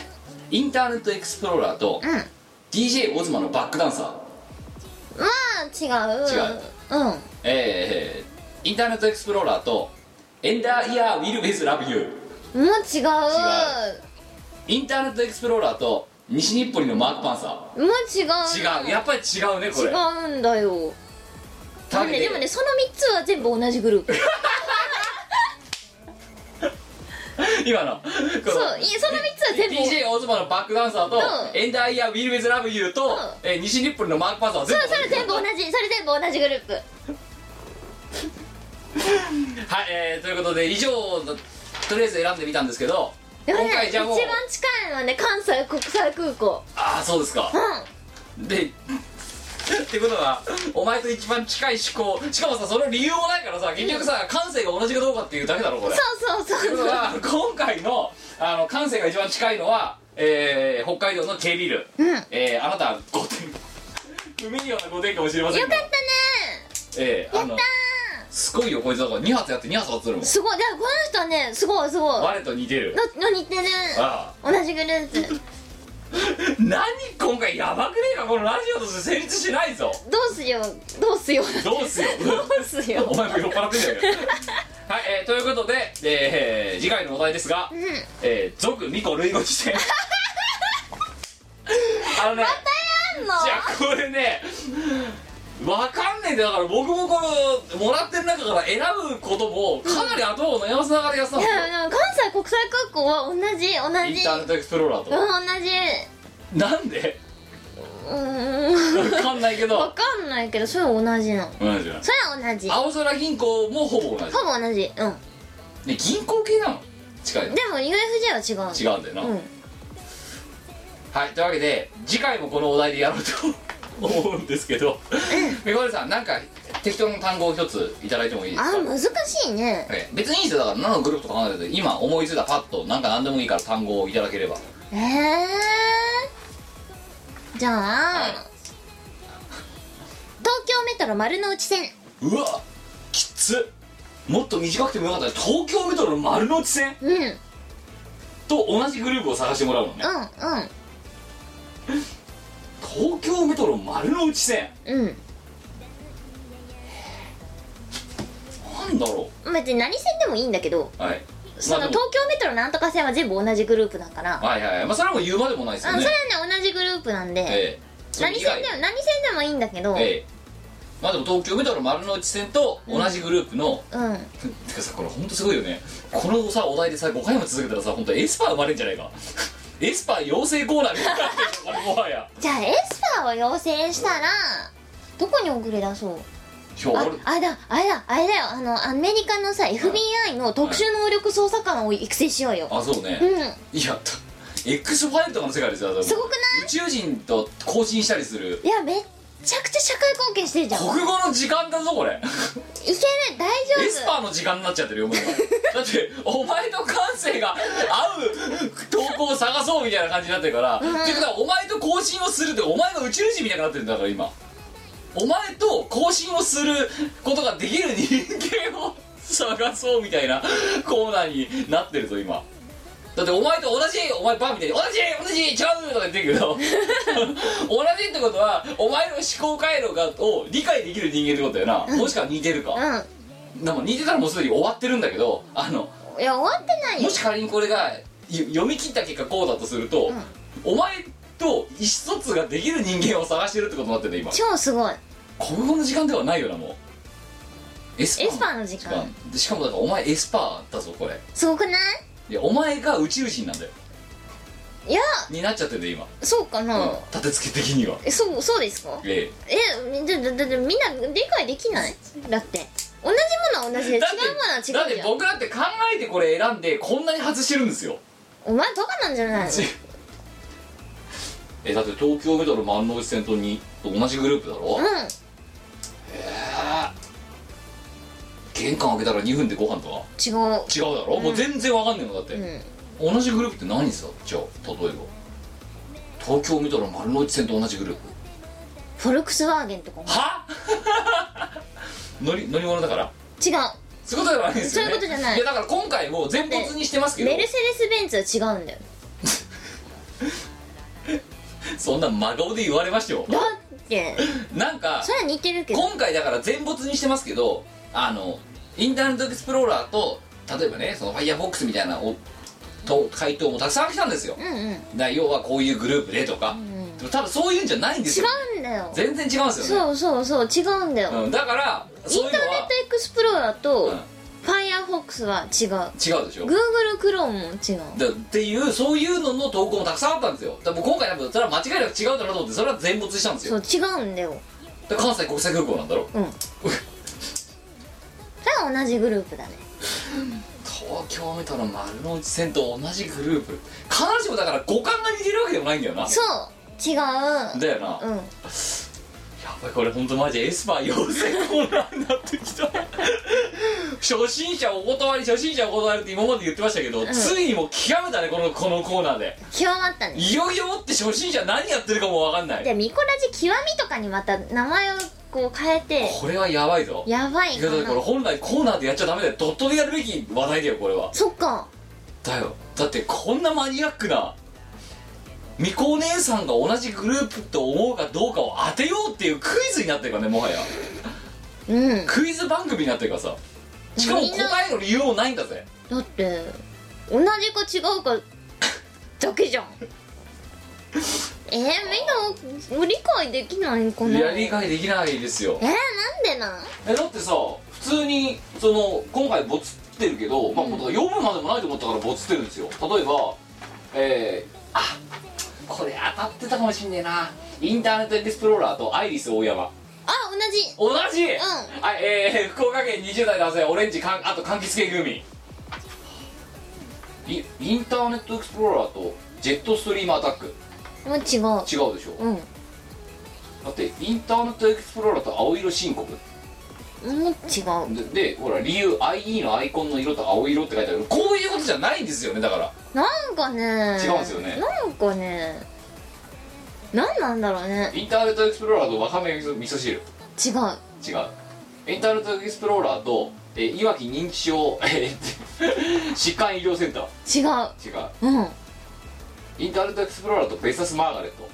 ー、インターネットエクスプローラーと、
うん。
DJ オズマのバックダンサー。
まあ違う。
違う。
うん。
えー、インターネットエクスプローラーとエンダーイヤーウィルベズラブユー。
もう。違う。
インターネットエクスプローラーと西日暮里のマークパンサ
もう違う。
ー違う。やっぱり違うねこれ。
違うんだよ。でも
多分
ねでもねその3つは全部同じグループ。
今の。この。
そういその3つは全部。
DJ オズマのバックダンサーと、
うん。
エンダーイヤーウィルベズラブユーと、
ん。
えー西日暮里のマークパンサーは
そう
全部
それ全部同じそれ全部同じグループ。
はい、えー、ということで以上のとりあえず選んでみたんですけど
でもね
今回じゃあもう
一番近いのはね関西国際空港。
ああそうですか。
うん。
でってことはお前と一番近い思考。しかもさその理由もないからさ結局さ感性が同じかどうかっていうだけだろこれ。
そうそうそうそう。
ことは今回のあの感性が一番近いのは、えー、北海道の K ビル、
うん。
えー、あなた5点不名誉な5点かもしれませんが
よかったね。
えー、あの
やった
すごいよこいつだから。2発やって2発当てるもん。
すごい。だからこの人はねすごいすごい。
我と似てる。
のの似てる。
あ
同じグループ。
何今回やばくねえかこのラジオとして成立しないぞ。
どうすよ。うどうすよ。う
どうすよ。
どうすよ。
お前も酔っ払ってんだよ。はい、えー、ということで、えー次回のお題ですが
うん「
えー、族ミコ類語辞典」あのね。
やんの？
じゃあこれねわかんねえ。んだよだから僕もこのもらってる中から選ぶこともかなり頭を悩ませながらやってたん
い
ですよ、
やでも関西国際空港は同じ同じ。
インターネットエクスプローラーと、
うん同じ。
なんで？
うーん。
わかんないけど。
わかんないけどそれは同じの。
同じだ。
それは同じ。ほ
青空銀行もほぼ同じ。
ぼ同じ。うん。
ね銀行系なの？近いの。
でも UFJ は違う。
違うんだよな、
うん。
はいというわけで次回もこのお題でやろうと思うんですけど。メガネさんなんか適当な単語を一ついただいてもいいですか？
あ難しいね。
ええ。別にいいですよ。だから何のグループとか考えてて今思いついたパッとなんか何でもいいから単語をいただければ。
ええ。じゃあ、
はい。
東京メトロ丸の内線。
うわきつ。もっと短くてもよかった東京メトロの丸の内線？
うん。うん
と同じグループを探してもらうのね。
うん
東京メトロ丸の内線。
うん。
なんだろ
別に何線でもいいんだけど
うはい。
その
まあでも。
東京メトロなんとか線は全部同じグループだから、
はいはいはい。まあそれはもう言うまでもないですよね。
あそれはね同じグループなんで、
ええ。
何線でも何線でもいいんだけど、
ええ。まあでも東京メトロ丸の内線と同じグループの、
うん。
てかさこれ本当すごいよね。このさお題でさ5回も続けたらさ本当エスパー生まれんじゃないかエスパー養成コーナーみたいになってるよこれもはや。
じゃあエスパーを養成したらどこに送り出そう？あ
今日俺
あれだあれだあれだよ。あのアメリカのさ FBI の特殊能力捜査官を育成しようよ、
あそうね、
うん。
いや X ファイルとかの世界でさ
すごく
宇宙人と交信したりする。
いやめっちゃくちゃ社会貢献してるじゃん。い
国語の時間だぞこれ。
ける大丈夫。
エスパーの時間になっちゃってるよもう。今だってお前と感性が合う投稿を探そうみたいな感じになってるから、
うん。
っていうことはお前と交信をするってお前が宇宙人みたいになってるんだから今。お前と交信をすることができる人間を探そうみたいなコーナーになってるぞ今だってお前と同じお前バーみたいに同じ同じ違うとか言ってるけど 同じってことはお前の思考回路がを理解できる人間ってことだよな、もしくは似てるか、
う
でも似てたらもうすでに終わってるんだけどあの
んいや終わってないよ。
もし仮にこれがよ読み切った結果こうだとすると、お前と意思疎通ができる人間を探してるってことになってるね今。
超すごい。
国語の時間ではないよなもう。エス
エスパーの時間。
でしかもだからお前エスパーだぞこれ。
すごくない？
いやお前が宇宙人なんだよ。
いや
になっちゃってて今、
そうかな、
うん。立て付け的には。
えそうそうですか？
え
え。だだだだみんな理解できない？だって。同じものは同じで違うものは違うじ
だって僕だって考えてこれ選んでこんなに外してるんですよ。
お前バカなんじゃないの？
えだって東京メトロ万能内線とにと同じグループだろ、
う
玄関開けたら2分でご飯とか
ん違う。
違うだろ、もう全然わかんねえのだって、
うん。
同じグループって何さじゃあ例えば。東京メトロ丸の内線と同じグループ。
フォルクスワーゲンとかも。
は？乗り乗り物だから？
違う。
そういうことじゃないんですよね。
そういうことじゃない。
いやだから今回も全没にしてますけど。
メルセデス・ベンツは違うんだよ。
そんな真顔で言われましたよ
だって。
なんか
それは似てるけど。
今回だから全没にしてますけどあのインターネットエクスプローラーと例えばねそのファイヤーボックスみたいなおと回答もたくさん来たんですよ。
うんうん。
だ要はこういうグループでとか、
ん
でも多分そういうんじゃないんです
違
よ
うんだよ。
全然違うんですよね。
そうそうそう違うんだよ、
うん、だから
インターネットエクスプローラーと、
うん
ファイアフォックスは違う。
違うでしょ。
Google クロームも違う。
だっていうそういうのの投稿もたくさんあったんですよ。だ今回多分それは間違いなく違うだろうと思ってそれは全没したんですよ。
そう違うんだよ。
で関西国際空港なんだろ
うん 同じグループだね。
東京メトロ丸の内線と同じグループ。必ずしもだから五感が似てるわけでもないんだよな。
そう。違う。
だよな、
うん。
やっぱりこれ本当マジエスパー養成コーナーになってきた。初心者お断り初心者お断りって今まで言ってましたけど、
ん。
ついにもう極めたねこのこのコーナーで。
極まったね。
いよいよもって初心者何やってるかも分かんない。
でミコラジ極みとかにまた名前をこう変えて
これはやばいぞ。
やばいか
いやだってこれ
な
本来コーナーでやっちゃダメだよドットでやるべき話題だよこれは。
そっか。
だよ。だってこんなマニアックなみこお姉さんが同じグループと思うかどうかを当てようっていうクイズになってるからねもはや。
うん。
クイズ番組になってるからさ。しかも答えの理由もないんだぜ。
だって同じか違うかだけじゃん えー、みんな理解できないかな？い
や理解できないですよ。
えー、なんでなん？
えだってさ普通にその今回ボツってるけど、まあ、もう読むまでもないと思ったからボツってるんですよ。例えばえー、あこれ当たってたかもしんねえな。インターネットエクスプローラーとアイリス大山。
あ同じ。
同じ、
ん。
はいえー、福岡県20代男性オレンジかんあと柑橘系グミ。イインターネットエクスプローラーとジェットストリームアタック
もう違う。
違うでしょ、
うん。
だってインターネットエクスプローラーと青色申告。
もう違う。
ででほら理由 IE のアイコンの色と青色って書いてある。こういうことじゃないんですよねだから。
なんかね。
違うんですよね。
なんかね。なんなんだろうね。
インターネットエクスプローラーとわかめ味噌汁。
違う。
違う。インターネットエクスプローラーと、えーいわき認知症、えー 疾患医療センター。
違
違う
う。うん
インターネットエクスプローラーとベサスマーガレット。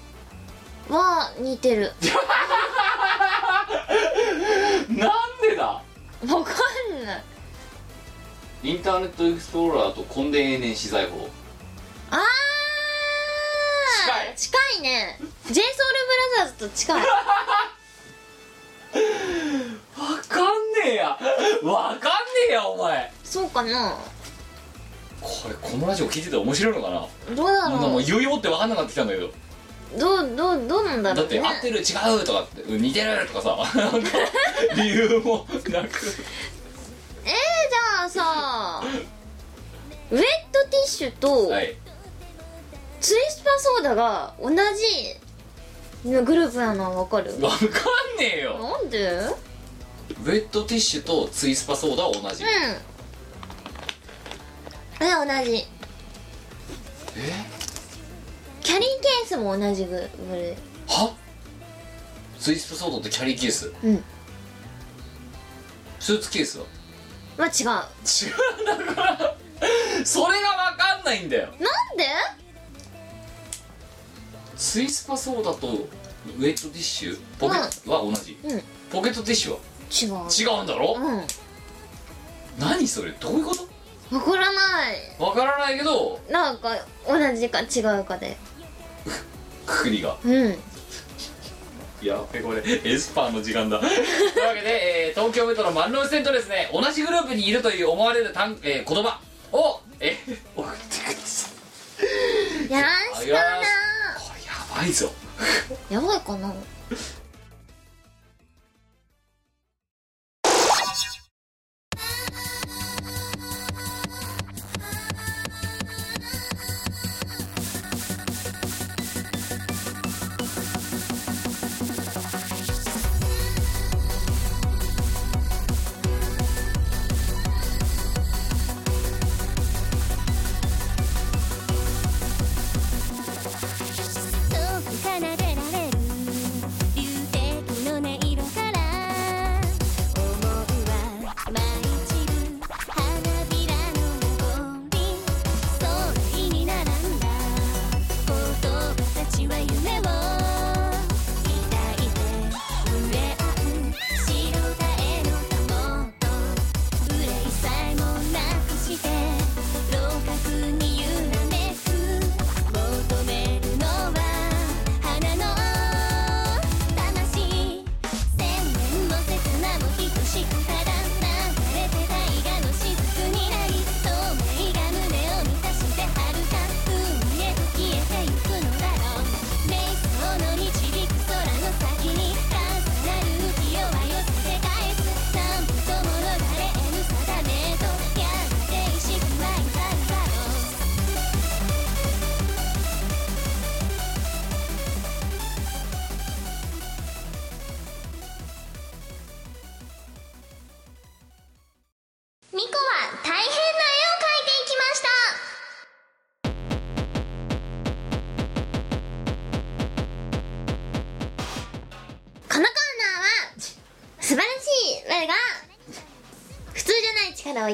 は似てる。
なんでだ？
わかんない。
インターネットエクスプローラーと根伝永年資材法。
あー！近い？ね。j s o o t h e r s と近い。
わかんねえや。わかんねえやお前。
そうかな？
これこのラジオ聞いてて面白いのかな？
どうだ
なんか
ろう
もう言うよって分かんなくなってきたんだけど。
どうどうどうなんだ
だって
ろうね。
合ってる違うとかってうん似てるとかさ。なんか理由もなく。
えー、じゃあさウェットティッシュと
はい。
ツイスパソーダが同じグループなのはわかる？
分かんねえよ。
なんで？うん
ウェットティッシュとツイスパソーダは同じ。
あれ同じ。
え？
キャリーケースも同じググル
は？ツイスパソーダとキャリーケース？
うん。
スーツケースは？
まあ違う。なん
違うだからそれが分かんないんだよ。
で？
ツイスパソーダとウェットティッシュ？ポケットは同じ、
うん。
ポケットティッシュは？
違う。
違うんだろ、
うん。
何それ？どういうこと？
わからない。
わからないけど
なんか同じか違うかで。
くくりが。
うん。
やべこれエスパーの時間だ。というわけで、えー東京メトロ万能線とですね同じグループにいるという思われる単、えー言葉を、えー送ってください。
よろしくな。
これやばいぞ。
やばいかな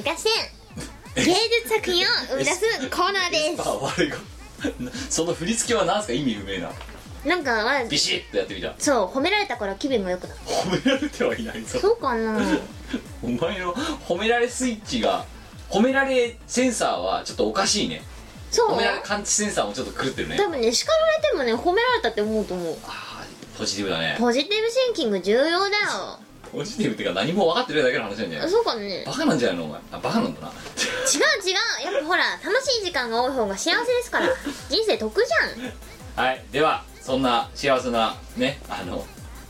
生かして芸術作品を生み出すコーナーです。
あ悪いかその振り付けは何すか意味不明な
なんかわ
ビシッとやってみた
そう褒められたから気分が良くなる
褒められてはいないぞ
そうかな
お前の褒められスイッチが褒められセンサーはちょっとおかしいね
そう
褒められ感知センサーもちょっと狂ってるね
多分ね叱られてもね褒められたって思うと思う
あポジティブだね
ポジティブシンキング重要だよ
ポジティブっていうか何も分かってるだけの話なんじゃない？
そうかね。
バカなんじゃないの？お前。あバカなんだな。
違う違う。やっぱほら楽しい時間が多い方が幸せですから。人生得じゃん。
はい。ではそんな幸せなねあの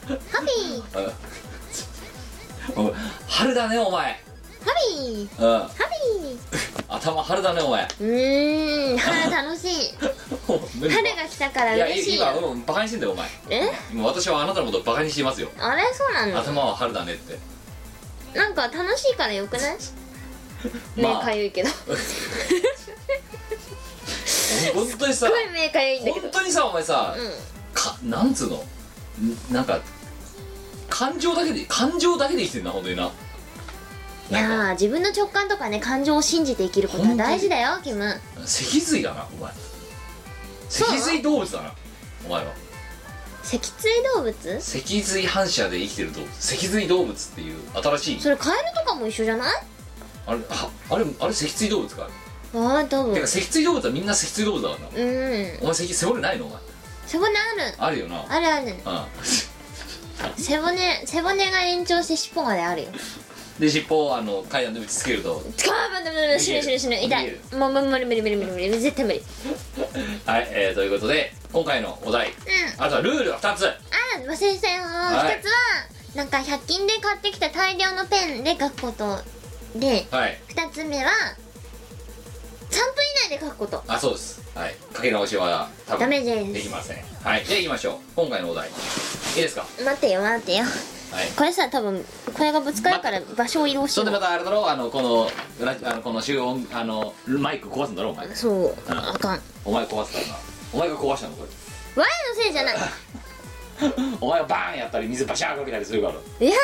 ハッピー。
春だねお前
ハッピー。
うん
ハッピ
頭春だねお前。
ーうーん。春楽しい。春が来たから
いや
嬉しい。
今
よ
うんバカにしてんだよお前。
え？
今私はあなたのことをバカにしていますよ。
あれ？そうなの？
頭は春だねって。
なんか楽しいからよくない？目
まあ。
かゆいけど。す
本当にさ
っごい目かゆいんだけど。
本当にさお前さ、
うん。
かなんつうの？んなんか感情だけで感情だけで生きてんな本当にない
やー自分の直感とかね感情を信じて生きることは大事だよキム。
脊髄だなお前。脊髄動物だなお前は。
脊椎動物？
脊髄反射で生きてる動物。脊髄動物っていう新しい。
それカエルとかも一緒じゃない？
あれああれあれ脊椎動物か
ああ多分。
てか脊椎動物はみんな脊椎動物だからな。
うん。
お前脊背骨ないの？お前。
背骨ある。
あるよな。
あるある。
う
背骨背骨が延長して尻尾まであるよ。
んで尻尾をあの階段で打ちつけると。
つかーばんだめ死ぬ死ぬ死ぬ。痛い。もう無理無理無理無理無理絶対無理。
はい、えー、ということで今回のお題。
うん。
あとはルールが2つ。
あ忘れてたよ
はい。
一つはなんか100均で買ってきた大量のペンで書くことで
はい。
2つ目は3分以内で書くこと。
あそうです。はい。かけ直しは多分
ダメです。
できません。はい。では行きましょう。今回のお題。いいですか？
待ってよ待ってよ
はい。
これさ多分これがぶつかるから場所を移動し
そんで
よ
またあれだろ？あのこのラジあのこの集音あのマイク壊すんだろ？お前。
うそう
うん。
あかん。
お前壊すからな。お前が壊したのこれ
我のせいじゃない。
お前がバーンやったり水バシャーかけたりするから。
いや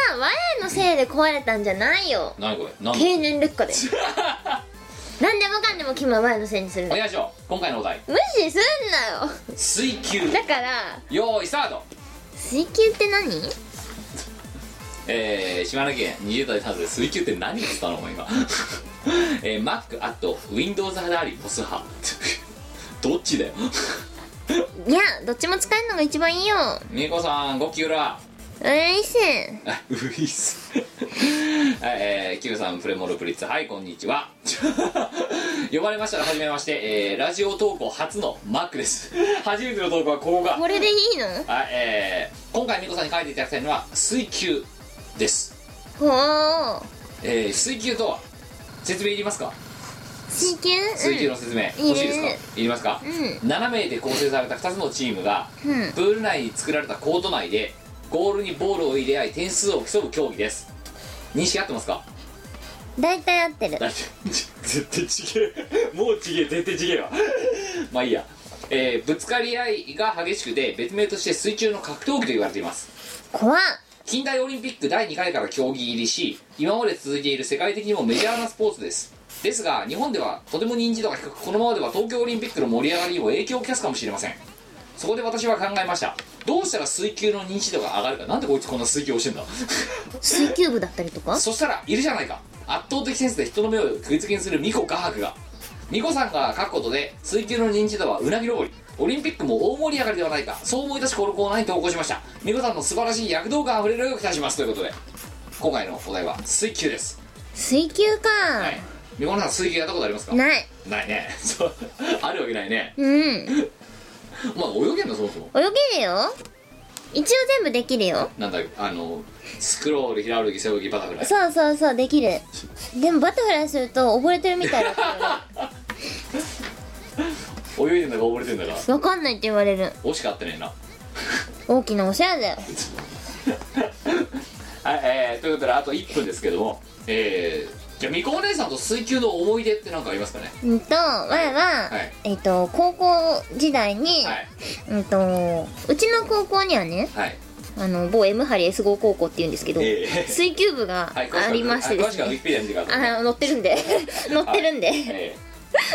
我のせいで壊れたんじゃないよ。
何これ？何
経年劣化で。何でもかんでもキムは我のせいにする
お願いしよう。今回のお題。
無視すんなよ。
水球。
だから
よーいスタート。
水球って何？
えー、島根県20代男性水球って何っつったのお前今？えー、Mac あと Windows 派であり POS 派。どっちだよ？
いやどっちも使えるのが一番いいよ。
みこさん5キュラ
ういっす
あういっすはいえー、キムさんプレモルプリッツ。はいこんにちは。呼ばれましたらはじめまして、えー、ラジオ投稿初の Mac です。初めての投稿はここが。
これでいいの？
はいえー、今回みこさんに書いていただきたいのは水球です。
ほう
えー、水球とは？説明いりますか？
水球？
水球の説明、
うん
欲しいですか？
い
りますか、
う
7名で構成された2つのチームが、
うん。
プール内に作られたコート内でゴールにボールを入れ合い点数を競う競技です。認識合ってますか？
大体合ってる。
絶対ちげえ。もうちげえ。絶対ちげえわ。まあいいや。えーぶつかり合いが激しくて別名として水中の格闘技と言われています。
怖っ
近代オリンピック第2回から競技入りし今まで続いている世界的にもメジャーなスポーツです。ですが日本ではとても認知度が低くこのままでは東京オリンピックの盛り上がりにも影響をきたすかもしれません。そこで私は考えました。どうしたら水球の認知度が上がるか。なんでこいつこんな水球をしてんだ？
水球部だったりとか？
そしたらいるじゃないか。圧倒的センスで人の目を食いつけにするミコ画伯が。ミコさんが書くことで水球の認知度はうなぎ登りオリンピックも大盛り上がりではないか。そう思い出しこのコーナーに投稿しました。ミコさんの素晴らしい躍動感あふれるを期待しますということで今回のお題は水球です。
水球か、
はい。ミコさん水球やったことありますか？
ない。
ないね。そう。あるわけないね。
うん。
お前泳げんのそもそも。
泳げるよ。一応全部できるよ。
なんだあのスクロール平泳ぎ背泳ぎバタフライ。
そうそうそうできる。でもバタフライすると溺れてるみたいだ
泳いでんだか溺れてんだか。
わかんないって言われる。
惜しかったねえな。
大きなお世話だよ。
はい、えー、ということであと1分ですけども。えー、じゃあみこお姉さんと水球の思い出って何かありますかね？
うんと前は、
はい。
えっ、と高校時代に、
はい。
うんとうちの高校にはね
はい。
あの某 M ハリ S 号高校っていうんですけど、
ええ。
水球部が
はい
ありましてですね、
詳しくはウィキペディア見てください
あ載ってるんで。載ってるんで、
え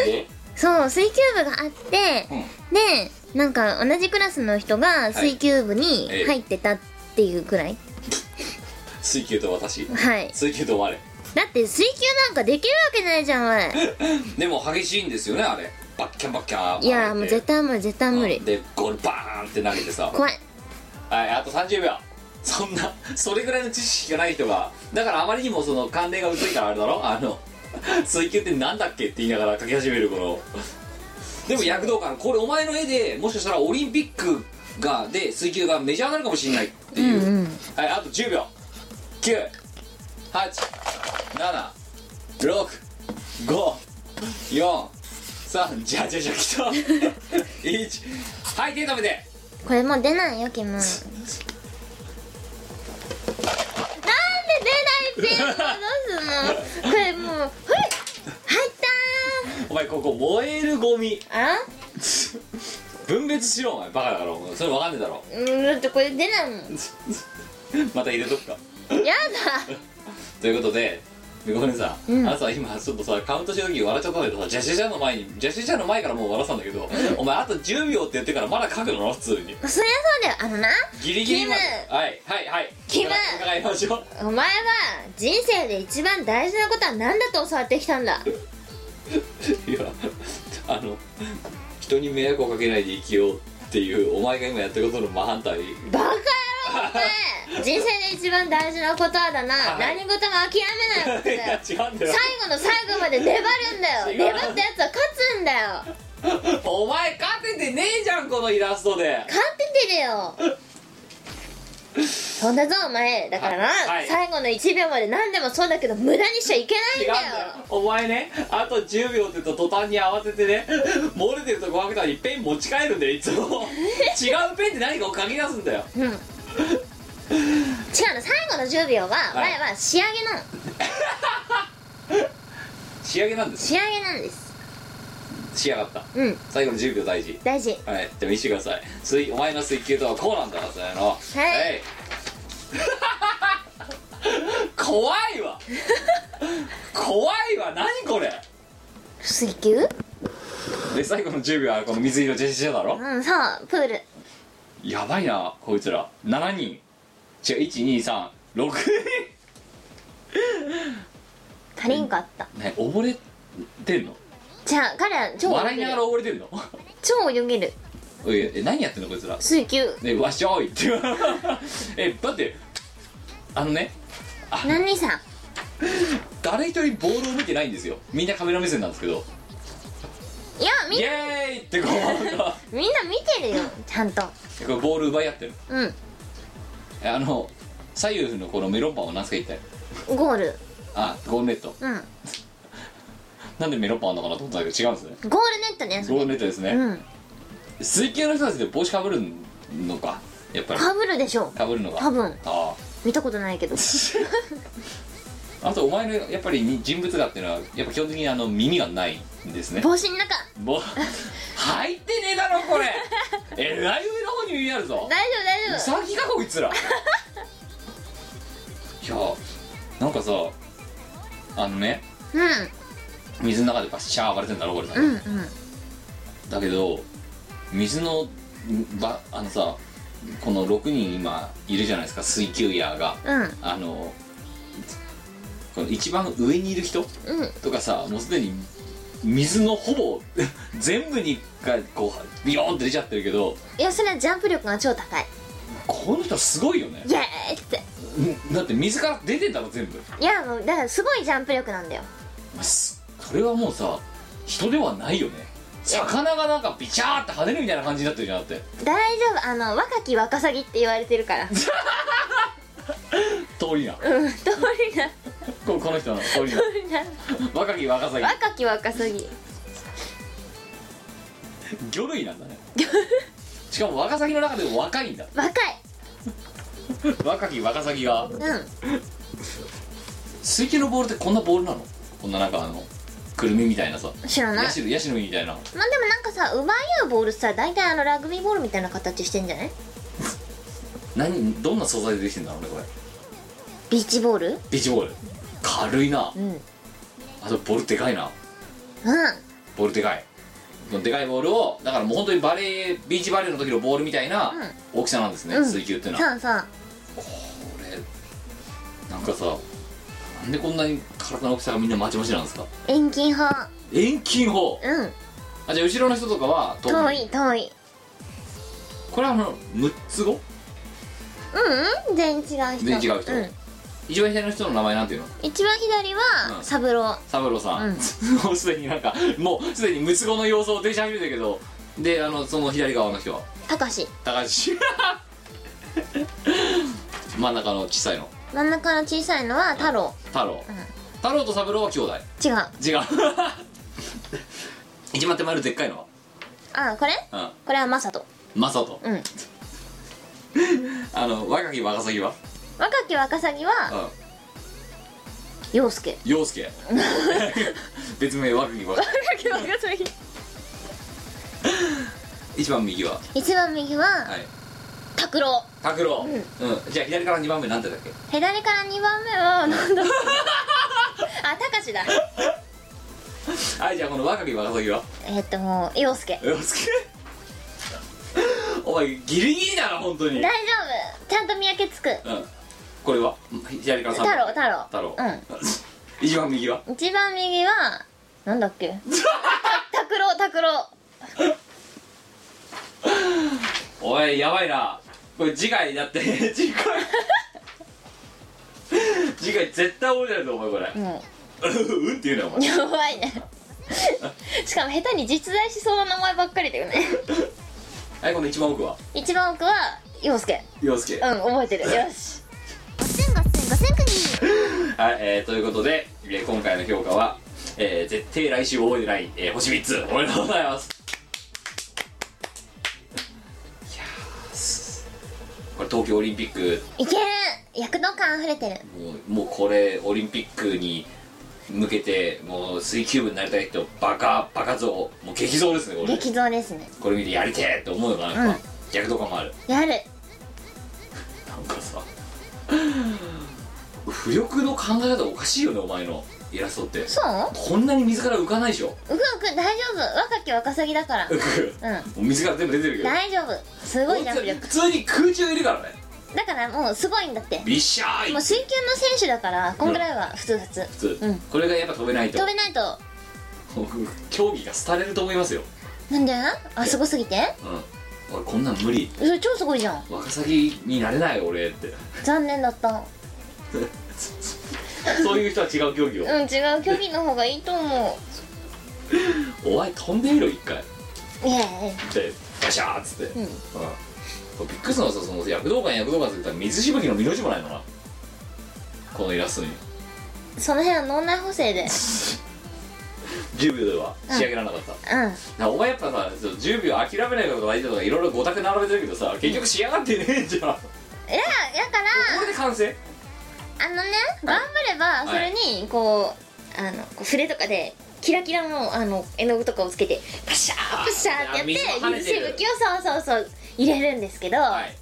ー、で？
そう水球部があって、
うん。
でなんか同じクラスの人が水球部に
ええ
入ってたっていうくらい。
水球と私。
はい。
水球と我。
だって水球なんかできるわけないじゃんおい。
でも激しいんですよねあれ。バッキャンバッキャン
いやもう絶対無理絶対無理。
でゴールバーンって投げてさ。
怖い。
はいあと30秒。そんなそれぐらいの知識がない人がだからあまりにもその関連が薄いからあれだろ？あの 水球ってなんだっけって言いながら描き始めるこの。でも躍動感。これお前の絵でもしかしたらオリンピックがで水球がメジャーになるかもしれないっていう、
うんうん。
はいあと10秒98654じゃじゃじゃきた。1はい手止めて。
これもう出ないよキム なんで出ないペン戻すのこれもうほい入っ
お前ここ燃えるゴミ。
あ？
分別しろお前。バカだから。それわかんねえだろ。
うんだってこれ出ないもん。
また入れとくか。
や
ということでごめんさ、
うん。
あさ今ちょっとさカウントしてる時笑っちゃったんだけどさジャシャジャの前にジャシャジャの前からもう笑ってたんだけどお前あと10秒って言ってからまだ書くの？普通に。
だそりゃそうだよ。あのな
ギリギリまで。
キ
はいはいはい。
キム。
伺いましょう。
お前は人生で一番大事なことは何だと教わってきたんだ？
いやあの人に迷惑をかけないで生きようっていうお前が今やったことの真反対。
バカ人生で一番大事なことはだな、
はい。
何事も諦めないことだよ。最後の最後まで粘るんだよ。粘ったやつは勝つんだよ。
お前勝ててねえじゃんこのイラストで。
勝っててるよ。そんだぞお前。だからな、
はい。
最後の1秒まで何でもそうだけど無駄にしちゃいけないんだよ。
違うんだよ。お前ねあと10秒って言うと途端に慌ててね漏れてるとこ開けたのにペン持ち帰るんだよいつも。違うペンって何かを書き出すんだよ。
うん違うの最後の10秒は、
はい。
前は仕上げなの。
仕上げなんです。
仕上げなんです。
仕上がった。
うん。
最後の10秒大事。
大事。
はい。でも見せてください。水お前の水球とはこうなんだからそれの。はい。い。怖いわ。怖いわ。何これ。
水球？
で最後の10秒はこの水色ジェシャだろ。
うんそうプール
やばいなこいつら。7人。違う1236
足りんかった。
人ね溺れてんの？
じゃあ彼は超
笑いながら溺れてんの？
超泳げる。
おいえ何やってんのこいつら？
水球。
ねわっしょいって。えだって。あのね。
何さ
誰一人ボールを見てないんですよ。みんなカメラ目線なんですけど
いやみ
イエーイってこうなんか。
みんな見てるよちゃんと。
これボール奪い合ってる。
うん。
えあの左右のこのメロンパンは何すか一体
ゴール。
あゴールネット。
うん。
なんでメロンパンあんのかなと思ったけど違うんですね。
ゴールネットねそ
ゴー
れ
ルネットですね、
うん。
水球の人たちで帽子かぶるのかやっぱり。
かぶるでしょ。
かぶるのが
多分。
あ。
見たことないけど
ああとお前のやっぱりに人物画っていうのはやっぱ基本的にあの耳がないんですね。
帽子の中。
ぼ入ってねえだろこれ。えらい上の方に耳あるぞ。
大丈夫大丈
ウサギかこいつら。いやなんかさあのね
夫
水の中でバッシャー暴れてんだろこれさ、
うんうん。うん
だけど水のばあのさこの6人今いるじゃないですか水球ヤーが。
うん。
あのこの一番上にいる人
うん。
とかさもうすでに水のほぼ 全部にがこうビヨーンって出ちゃってるけど
いやそれはジャンプ力が超高い。
この人すごいよね。
イエーイって。
んだって水から出てんだろ全部。
いやもうだからすごいジャンプ力なんだよ。
すそれはもうさ人ではないよね。魚がなんかビチャーって跳ねるみたいな感じになってるじゃんだって。
大丈夫。あの若きワカサギって言われてるから
通りな。
うん通りな。
ここの人の通りな。
通りな。
若き若さぎ。
若きワカサギ
魚類なんだね。しかもワカサギの中でも若いんだ。
若い。
若きワカサギが。
うん。
水球のボールってこんなボールなの？こんななんかあのくるみみたいなさ。
知らない。
ヤシのヤシの実みたいな。
まあでもなんかさ奪い合うボールさ大体あのラグビーボールみたいな形してんじゃない？
何どんな素材でできてんだろうねこれ。
ビーチボール？
ビーチボール。軽いな。
うん。うん
あとボールでかいな。ボールでかい。でかいボールをだからもう本当にバレービーチバレーの時のボールみたいな大きさなんですね、
うん。
水球っていうのは。
そうそう。
これなんかさなんでこんなに体の大きさがみんなまちまちなんですか？
遠近法。
遠近法。
うん。
あじゃあ後ろの人とかは遠
遠い遠い。
これはあの6つ子？
うんうん。全然違う人。
全然違う人。
ん、
一番左の人の名前なんていうの？
一番左
うん。
は三郎。
三郎さん、
うん。
もうすでになんかもうすでに6つ子の様子を呈し始めてるけど。であのその左側の人は？
高志
高橋。真ん中の小さいの？
真ん中の小さいのは太郎。
太郎、
うん。
太郎と三郎は兄弟。
違う。
違う。一番手前のでっかいの
あこれ？
は
これは正人。
うん正人。
うん
あの若き若崎は？
若き若さぎ
う
は
ん。
陽介。
陽介。別名若き若
若き若さぎ
一番右は？
一番右は
はい。
拓郎。
拓郎。うん、じゃあ左から2番目なんてだっけ？
左から二番目は なんだ。あ高志だ。
はいじゃあこの若き若崎は？
えっと陽介。
陽介お前ギリギリだな本当に。
大丈夫。ちゃんと見分けつく。
うん。これは？左から3
太郎太郎。
太郎。
うん。
一番右は？
一番右はなんだっけ？た 拓郎拓郎。
おいやばいな。これ次回だって 次回。次回絶対覚えてるぞお前これ。
も
うん。って言うなお
う
前。
やばいね。しかも下手に実在しそうな名前ばっかりだよね
はいこの一番奥は？
一番奥は陽介。
陽介。
うん覚えてる。よし。
はい、えー、ということで、えー今回の評価は、えー、絶対来週覚えてない、えー星3つ。おめでとうございます。いやこれ東京オリンピック。
いける。躍動感あふれてる。
もうもうこれオリンピックに向けてもう水球部になりたい人バカバカ増もう激増ですねこれ。
激動ですね。
これ見てやりてえって思うのがなん。か、躍動感もある。
やる。
なんかさ浮力の考え方おかしいよねお前のイラストって。
そう？
こんなに水から浮かないでしょ。
うくうく大丈夫？若き若さぎだから。
浮く
うん。
もう水から全部出てるけど。
大丈夫。すごいジャンプ力。
普通に空中いるからね
だからもうすごいんだって。
ビッシャーい。
もう水球の選手だからこんぐらいは普通普通。
普通、
うん。
これがやっぱ飛べないと。
飛べないと。
競技が廃れると思いますよ。
なんで？あすごすぎて？
うん。俺こんなん無理。
それ超すごいじゃん。
ワカサギになれない俺って。
残念だった。
そういう人は違う競技を、
うん違う競技の方がいいと思
お前飛んでみろ一回。
ういやいや。
でバシャーっつって、
うん。
うんこれびっくりするのはさその躍動感躍動感って言ったら水しぶきの身の字もないのなこのイラストに。
その辺は脳内補正で。
10秒では。仕上げられなかった、
うん。
だからお前やっぱさそう10秒諦めないことが大事だとかいろいろ5択並べてるけどさ結局仕上がってねえじゃん。こ
いやだから
れで完成？
あのね頑張ればそれにこうあのこう筆とかでキラキラのあの絵の具とかをつけてパシャーパシャーってやって
水
しぶきをそうそうそう入れるんですけど、
はい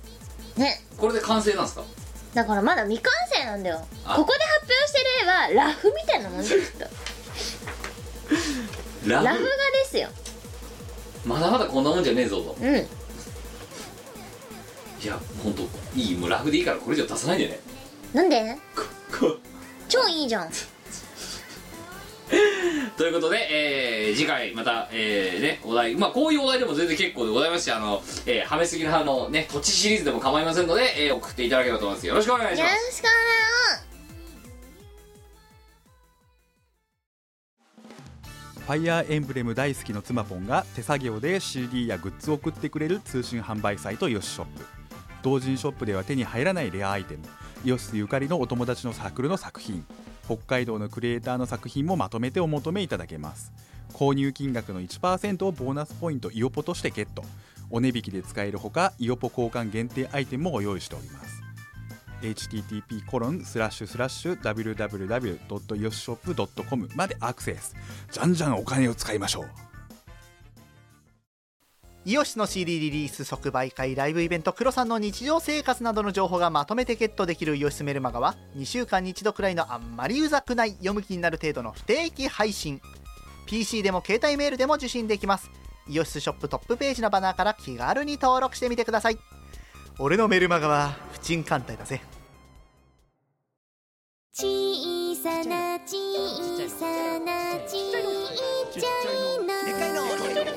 ね。
これで完成なんですか？
だからまだ未完成なんだよ。
あ。
ここで発表してればラフみたいなもんだよきっと。
ラフ？
ラフ画ですよ。
まだまだこんなもんじゃねえぞと。
うん。
いや本当いいもうラフでいいからこれ以上出さないでね。
なんで？超いいじゃん
ということで、えー次回また、えーね、お題、まあ、こういうお題でも全然結構でございますし、あの、えー、はめすぎる派のね、土地シリーズでも構いませんので、えー送っていただければと思います。よろしくお願いしま
よろ。しくお願いし
ファイアーエンブレム大好きの妻ポンが手作業で CD やグッズを送ってくれる通信販売サイトイオシショップ同人ショップでは手に入らないレアアイテムイオシゆかりのお友達のサークルの作品北海道のクリエイターの作品もまとめてお求めいただけます。購入金額の1%をボーナスポイントイオポとしてゲット。お値引きで使えるほかイオポ交換限定アイテムもご用意しております。http コロンスラッシュスラッシュ www.yoshop.com までアクセス。じゃんじゃんお金を使いましょう。
イオシスの CD リリース即売会ライブイベントクロさんの日常生活などの情報がまとめてゲットできるイオシスメルマガは2週間に1度くらいのあんまりうざくない読む気になる程度の不定期配信。PC でも携帯メールでも受信できます。イオシスショップトップページのバナーから気軽に登録してみてください。俺のメルマガは不沈艦隊だぜ。
小さな小さなちっちゃい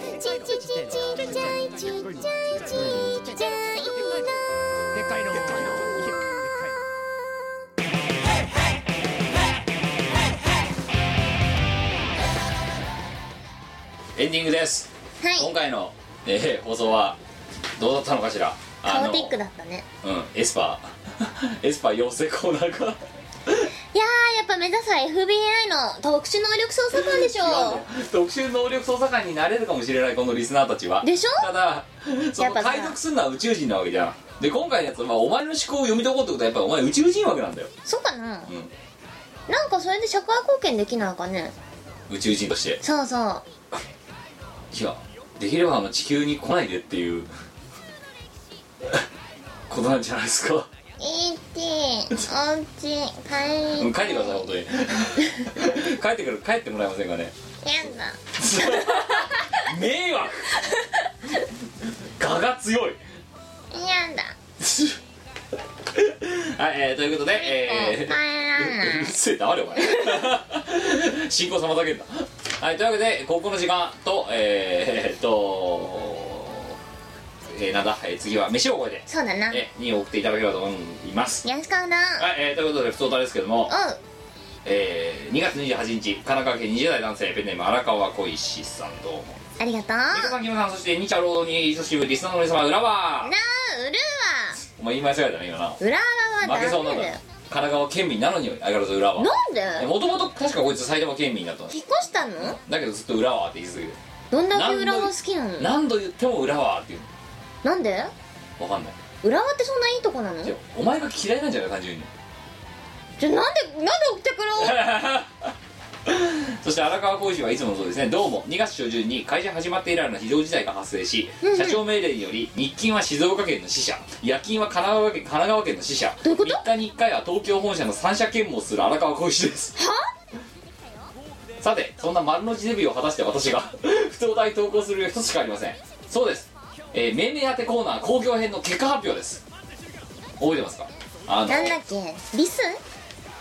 のちちちちっちゃいちっちゃいちっちゃいの
エンディングです。
はい。
今回の、えー放送はどうだったのかしら？
カオティック
だ
だったね。
うんエスパー。エスパー養成コーナーが
いやーやっぱ目指すは FBI の特殊能力捜査官でし
違う特殊能力捜査官になれるかもしれないこのリスナーたちは。
でしょ？
ただその解読するのは宇宙人なわけじゃん。で今回のやつは、まあ、お前の思考を読み解こうってことはやっぱりお前宇宙人わけなんだよ、
そうかな？
うん、
なんかそれで社会貢献できないかね？
宇宙人として。
そうそう。
いやできればあの地球に来ないでっていうことなんじゃないですか。
行っておうち帰り。
うん帰ってください本当に。帰ってくる帰ってもらえませんかね。
やだ。
迷惑。我が強い。
やだ。
はい、えー、ということで、えー、う
ない。
るせえ黙れお前。進行妨げんな。はいというわけで高校の時間とえー、えーっとえー、なんだ、えー、次は飯を超えて
そうだなよ
えに送っていただければと思います
ろしくおな
はい、えー、ということで、ふつおたですけども、
おう
えー、2月28日、神奈川県20代男性、ペンネーム荒川小石さん、どうも。
ありがとう
皆さん、キムさん、そして、ニチャロードに、そして、リスナーの皆様、裏は
なあうる
お前言い間違えたね、今な。
わ裏側
負けそうなんだ。神奈川県民なのに、相変わらず裏は。
なんで？
もともと、確かこいつ埼玉県民だったの。
引っ越したの？
だけど、ずっと裏はって言い続けて。
どんだけ裏側好きなの？
何度言っても裏はっていう
なんで？
の。わかんない。
裏側ってそんないいとこなの？じ
じゃあお前が嫌いなんじゃない単純に。
ゃあなんでなんで送ってくる？
そして荒川浩二はいつもそうですね。どうも2月初旬に会社始まって以来の非常事態が発生し
うんうん。
社長命令により日勤は静岡県の支社夜勤は神奈川県神奈川県の支社。
どういうこと
？3日に1回は東京本社の三社兼務をする荒川浩一です。さてそんな丸の内デビューを果たして私が不当題投稿する一つしかありません。そうです、えー、命名当てコーナー公共編の結果発表です。覚えてますか？あの
なんだっけ？リス？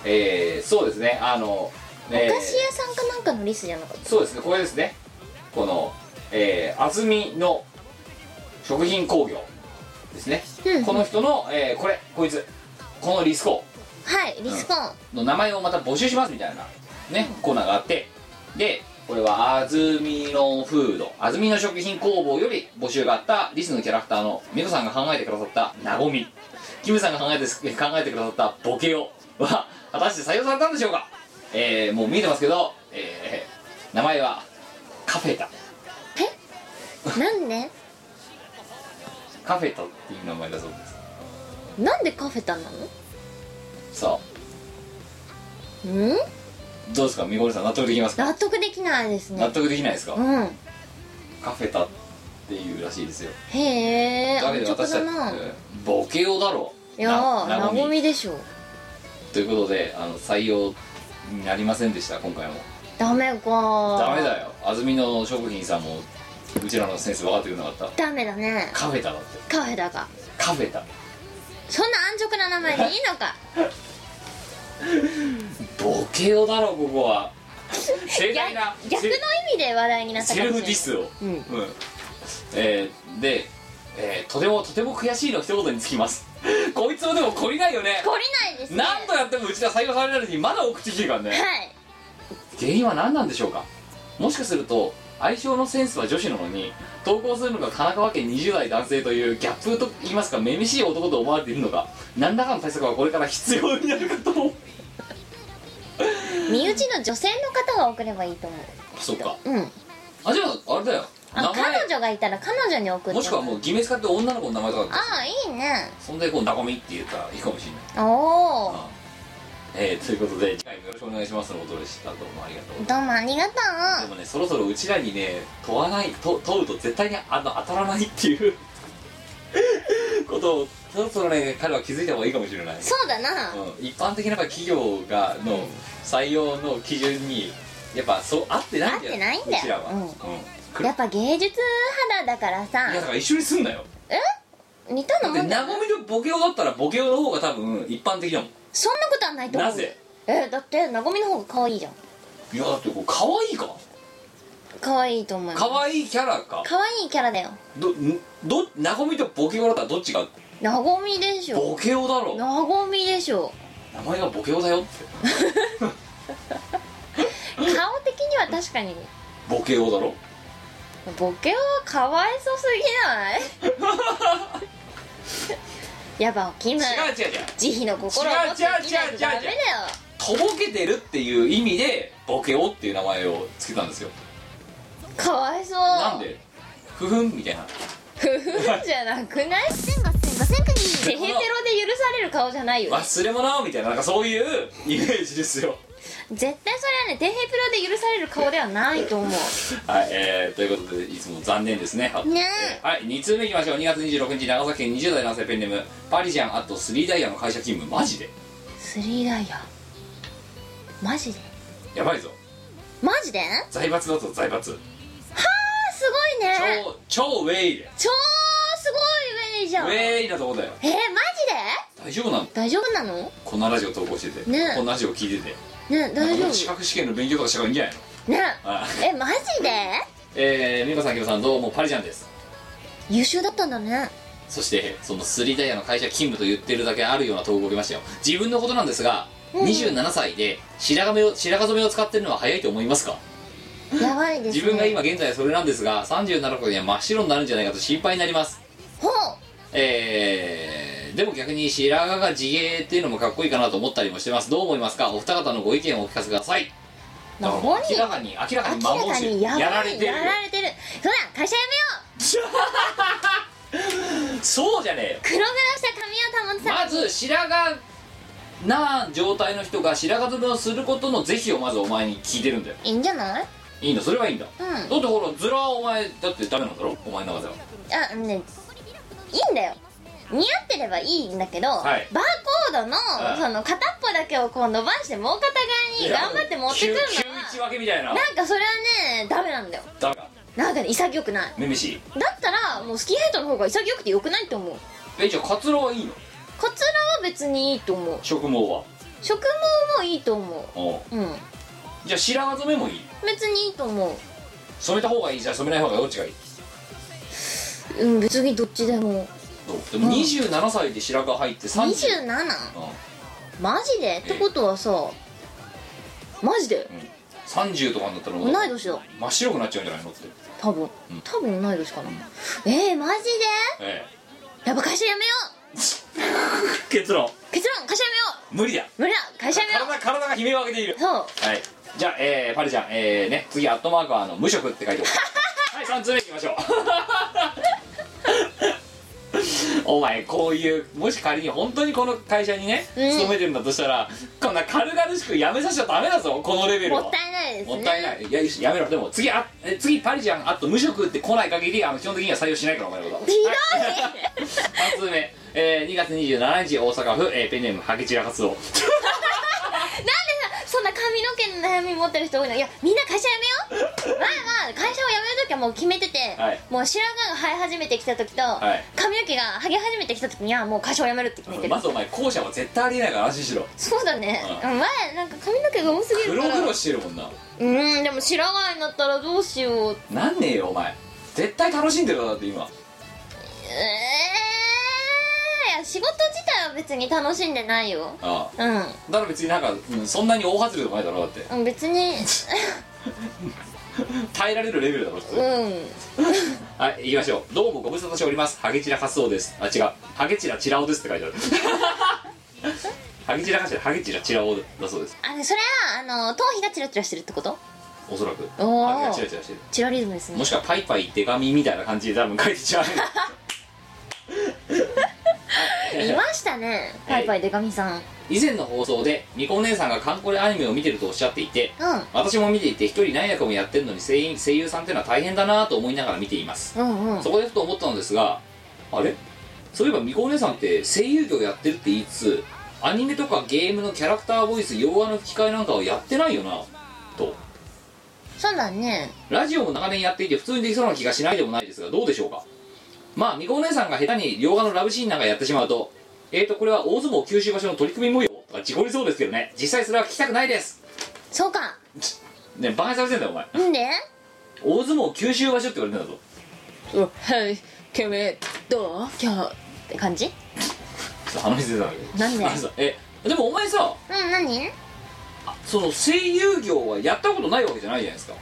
えー、そうですね。あの、えー
お菓子屋さんかなんかのリスじゃなかった？
そうですね。これですね。この、えー、安住の食品工業ですね、
うん。
この人の、えーこれこいつ。このリスコ。
はいリスコ。ン
の名前をまた募集しますみたいなねコーナーがあって。でこれは安住のフード。安住の食品工房より募集があったリスのキャラクターの皆さんが考えてくださったなごみ。キムさんが考えて考えてくださったボケオは果たして採用されたんでしょうか？えー、もう見えてますけど、えー、名前はカフェタ。
なんで？
カフェタっていう名前だそうです。
なんでカフェタなの？
さ
う。ん？
あどうですかみごりさん納得できますか？
納得できないです
納
ね
得できないですか、
うん。
カフェタっていうらしいですよ。
へえ
だけど私たボケオだろ
いやーなごみでしょ。
ということであの採用になりませんでした今回も。
ダメか。
ダメだよ。安住の食品さんもうちらのセンス分かってくれなかった。
ダメだね。
カフェタだって。
カフェだが。
カフェタ。
そんな安直な名前でいいのか
ボケオだろここは。盛大な。
逆の意味で話題になった
セルフディスを。
うん。
うん。えーで、えーとてもとても悔しいの一言につきます。こいつもでも懲りないよね。
懲りないですね。
何度やってもうちら採用されないのにまだ送ってきてるからね。
はい。
原因は何なんでしょうか？もしかすると相性のセンスは女子なのに投稿するのが神奈川県20代男性というギャップと言いますかめめしい男と思われているのか何らかの対策はこれから必要になるかと思う
身内の女性の方が送ればいいと思う。
そっか。
うん。
あじゃああれだよ。
あ
名前。
彼女がいたら彼女に送って
もしくはもう偽名使って女の子の名前とか。
ああいいね。
そんでこう「なごみ」って言ったらいいかもしれない。
おお
あえーということで次回もよろしくお願いしますのことでしたどうもありがとう
どうもありがと
でもねそろそろうちらにね問わないと問うと絶対にあの当たらないっていう。ことをそろそろね彼は気づいた方がいいかもしれない、
うそうだな。
うん、一般的なやっぱ企業がの採用の基準にやっぱそう合ってないんだよ。
合ってないんだよ。
うちらは、
うん。
うん。
やっぱ芸術肌だからさ。
いやだから一緒にすんなよ。
似た
だってなごみとボケオだったらボケオの方が多分一般的だもん。
そんなことはないと思う。
なぜ？
えだってなごみの方が可愛いじゃん。
いやだってこう可愛いか？
可愛いと思う
可愛いキャラか。
可愛いキャラだよ。
どんどなごみとボケオだったらどっちが？
なごみでしょ。
ボケオだろ。
なごみでしょ。
名前がボケオだよって。
顔的には確かに。
ボケオだろ。
ボケはかわいそすぎない？やっぱキム
違う違う違う。
慈悲の心を持って生きないとダメだよ。
とぼけてるっていう意味でボケオっていう名前をつけたんですよ。
かわいそう。
なんで？ふふんみたいな。
ふふんじゃなくない？
千五千五千国
テヘペロで許される顔じゃないよ
忘れ物みたいななんかそういうイメージですよ。
絶対それはねテヘペロで許される顔ではないと思う。
はいえー、ということでいつも残念ですね。は
ね
え。ーはい2通目いきましょう。2月26日長崎県20代男性ペンネームパリジャンあとスリーダイヤの会社勤務マジで？
スリーダイヤ？マジで？
やばいぞ。
マジで？あ
財閥だぞ財閥。
ーすごいね。
超超ウェイで。
超すごいウェイじゃん。
ウェイなとこだよ。
えー、マジで？
大丈夫なの？
大丈夫なの？
こんなラジオ投稿してて、
ね。
こんなラジオ聞いてて。
ね大丈夫？
資格試験の勉強とかした方がいいんじゃないの？
ね。
あ
えマジで？
えー、美香さん、きむさん、どうもパリジャンです。
優秀だったんだね。
そして、そのスリーダイヤの会社勤務と言ってるだけあるような投稿を受けましたよ。自分のことなんですが、
うん。
27歳で白髪を白髪染めを使ってるのは早いと思いますか？
やばいですね。
自分が今現在それなんですが、37になる頃には真っ白になるんじゃないかと心配になります。
ほう
えー、でも逆に白髪が自芸っていうのもかっこいいかなと思ったりもしてます。どう思いますか？お二方のご意見をお聞かせください。だから
何？
明らかに、明らかに
明らかにや
られてる。よ
やられてる。そうだ会社辞めよ
そうじゃねえよ。
う黒々した髪を保つ
まず白髪な状態の人が白髪染めをすることの是非をまずお前に聞いてるんだよ。
いいんじゃない？
いいんだそれはいいんだ、
うん。
だってほらズラはお前だってダメなんだろ？お前の中では。
あねいいんだよ。似合ってればいいんだけど、
はい。
バーコードの,、
はい
その片っぽだけをこう伸ばしてもう片側に頑張って持ってくるのは
9 1分けみたいな。
なんかそれはねダメなんだよ。
ダメか
なんかね潔くない。
めめし
だったらもうスキンヘッドの方が潔くてよくないって思う。
えじゃあカツラはいいの？
カツラは別にいいと思う。
植毛は？
植毛もいいと思
う。
う。ん。
じゃあ白髪染めもいい？
別にいいと思う。
染めた方がいい？じゃあ染めない方がどっちがいい？
うん別にどっちでも。
でも27歳で白髪入って30
27?
うん。
マジで？ってことはさマジで
？30とかになったらもう
同い年だ。
真っ白くなっちゃうんじゃないのって。
多分。
うん。
多分同い年かな。えー、マジで？
え
やっぱ会社辞めよ
え 結論。
う結論会社辞めよ
無理だ。
う無理だ。会社辞めよ
体体が悲鳴を上げている。
うそう。
はい。じゃあ、えー、パリちゃんえー、ね次アットマークはあの無職って書いておくはい3つ目いきましょう。お前こういうもし仮に本当にこの会社にね
うん。
勤めてるんだとしたら、こんな軽々しく辞めさせちゃダメだぞこのレベルを。
もったいないですね。
もったいない。いややめろ。でも次あえ次パリちゃん。あと無職って来ない限りあの基本的には採用しないからお前のこと。
ひどい。
3通目、えー、2月27日大阪府、えーペンネームハゲチラ活動
そんな髪の毛の悩み持ってる人多いの？いやみんな会社辞めよう。まあまあ会社を辞める時はもう決めてて、
はい。
もう白髪が生え始めてきた時と、
はい。
髪の毛が剥げ始めてきた時にはもう会社を辞めるって決めてる、
まずお前後者は絶対ありえないから安心しろ。
そうだね、
う
前なんか髪の毛が多すぎるから。
黒々してるもんな。
うんでも白髪になったらどうしよう。
なんねえよお前。絶対楽しんでるだって今。
ええー、いや仕事自体は別に楽しんでないよ。
あ。あ
うん。
だから別になんか、うんそんなに大外れでもないだろだって。
うん別に。
耐えられるレベルだろ普通、
うん。
はい行きましょう。どうもご無沙汰しております。ハゲチラ活動です。あ違う。ハゲチラチラオですって書いてある。ハゲチラかしらハゲチラチラオだそうです。
あれそれはあの頭皮がチラチラしてるってこと？
おそらく。
おー。
ハゲがチラチラしてる
チラリズムですね。
もしくはパイパイデカミみたいな感じで多分書いてちゃう
いましたね。パイパイデカミさん。
以前の放送でみこお姉さんがカンコレアニメを見てるとおっしゃっていて
うん。
私も見ていて一人何役もやってるのに声優声優さんっていうのは大変だなと思いながら見ています。
うんうん。
そこでふと思ったのですがあれ？そういえばみこお姉さんって声優業やってるって言いつつアニメとかゲームのキャラクターボイス洋画の吹き替えなんかはやってないよな。と。
そうだね。
ラジオも長年やっていて普通にできそうな気がしないでもないですがどうでしょうか？まあみこお姉さんが下手に両側のラブシーンなんかやってしまうとえーとこれは大相撲九州場所の取り組み模様とか事故りそうですけどね。実際それは聞きたくないです。
そうか。
ねバカにされてんだよお前。
んで？
大相撲九州場所って言われてんだぞ。
はい。君どう？今日って感じ？
鼻水出たんだけ。ど
なんで？
あのさえでもお前さ
うん何？あ
その声優業はやったことないわけじゃないじゃないですか。
あ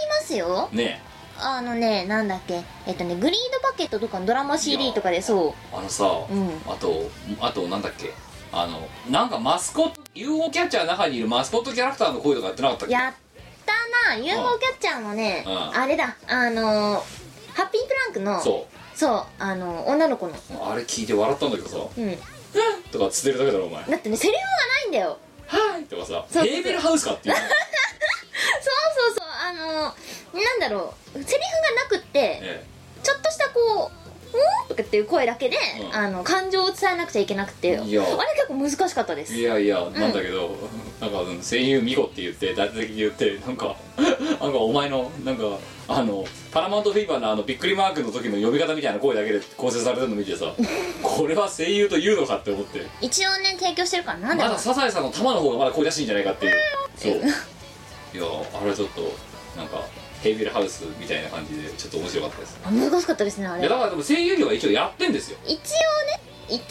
りますよ。
ね
あのねなんだっけえっとねグリードバケットとかのドラマ CD とかでそ
えあのさ、
うん。
あとあとなんだっけあのなんかマスコット UFO キャッチャーの中にいるマスコットキャラクターの声とかやってなかったっけ？
うやったな。UFO キャッチャーのね
うん。
あれだ。あのーハッピープランクの
そ
そうあの女の子の。
うあれ聞いて笑ったんだけどさ。
うん。
とかつってるだけだろお前。
だってねセリフがないんだよ
はいとかさ
そう
ヘーベルハウスかっていう。
そうそうそうあのーなんだろうセリフがなくって
え。
ちょっとしたこう「ん?」とかっていう声だけで、
うん。
あの感情を伝えなくちゃいけなくてあれ
いや
結構難しかったです。
えいやいやなんだけど、なんか声優ミコって言って大体的に言ってなんか なんかお前のなんかあのパラマウントフィーバーのあのびっくりマークの時の呼び方みたいな声だけで構成されてるの見てさ これは声優と言うのかって思って。
一応ね提供してるからなんだ
まだサザエさんの玉の方がまだ声出しいんじゃないかっていう。そう。いやあれちょっとなんかヘイベルハウスみたいな感じでちょっと面白かったです。
あ難しかったですねあれ。
いやだからでも声優業は一応やってんですよ。
一応ね。一応ね。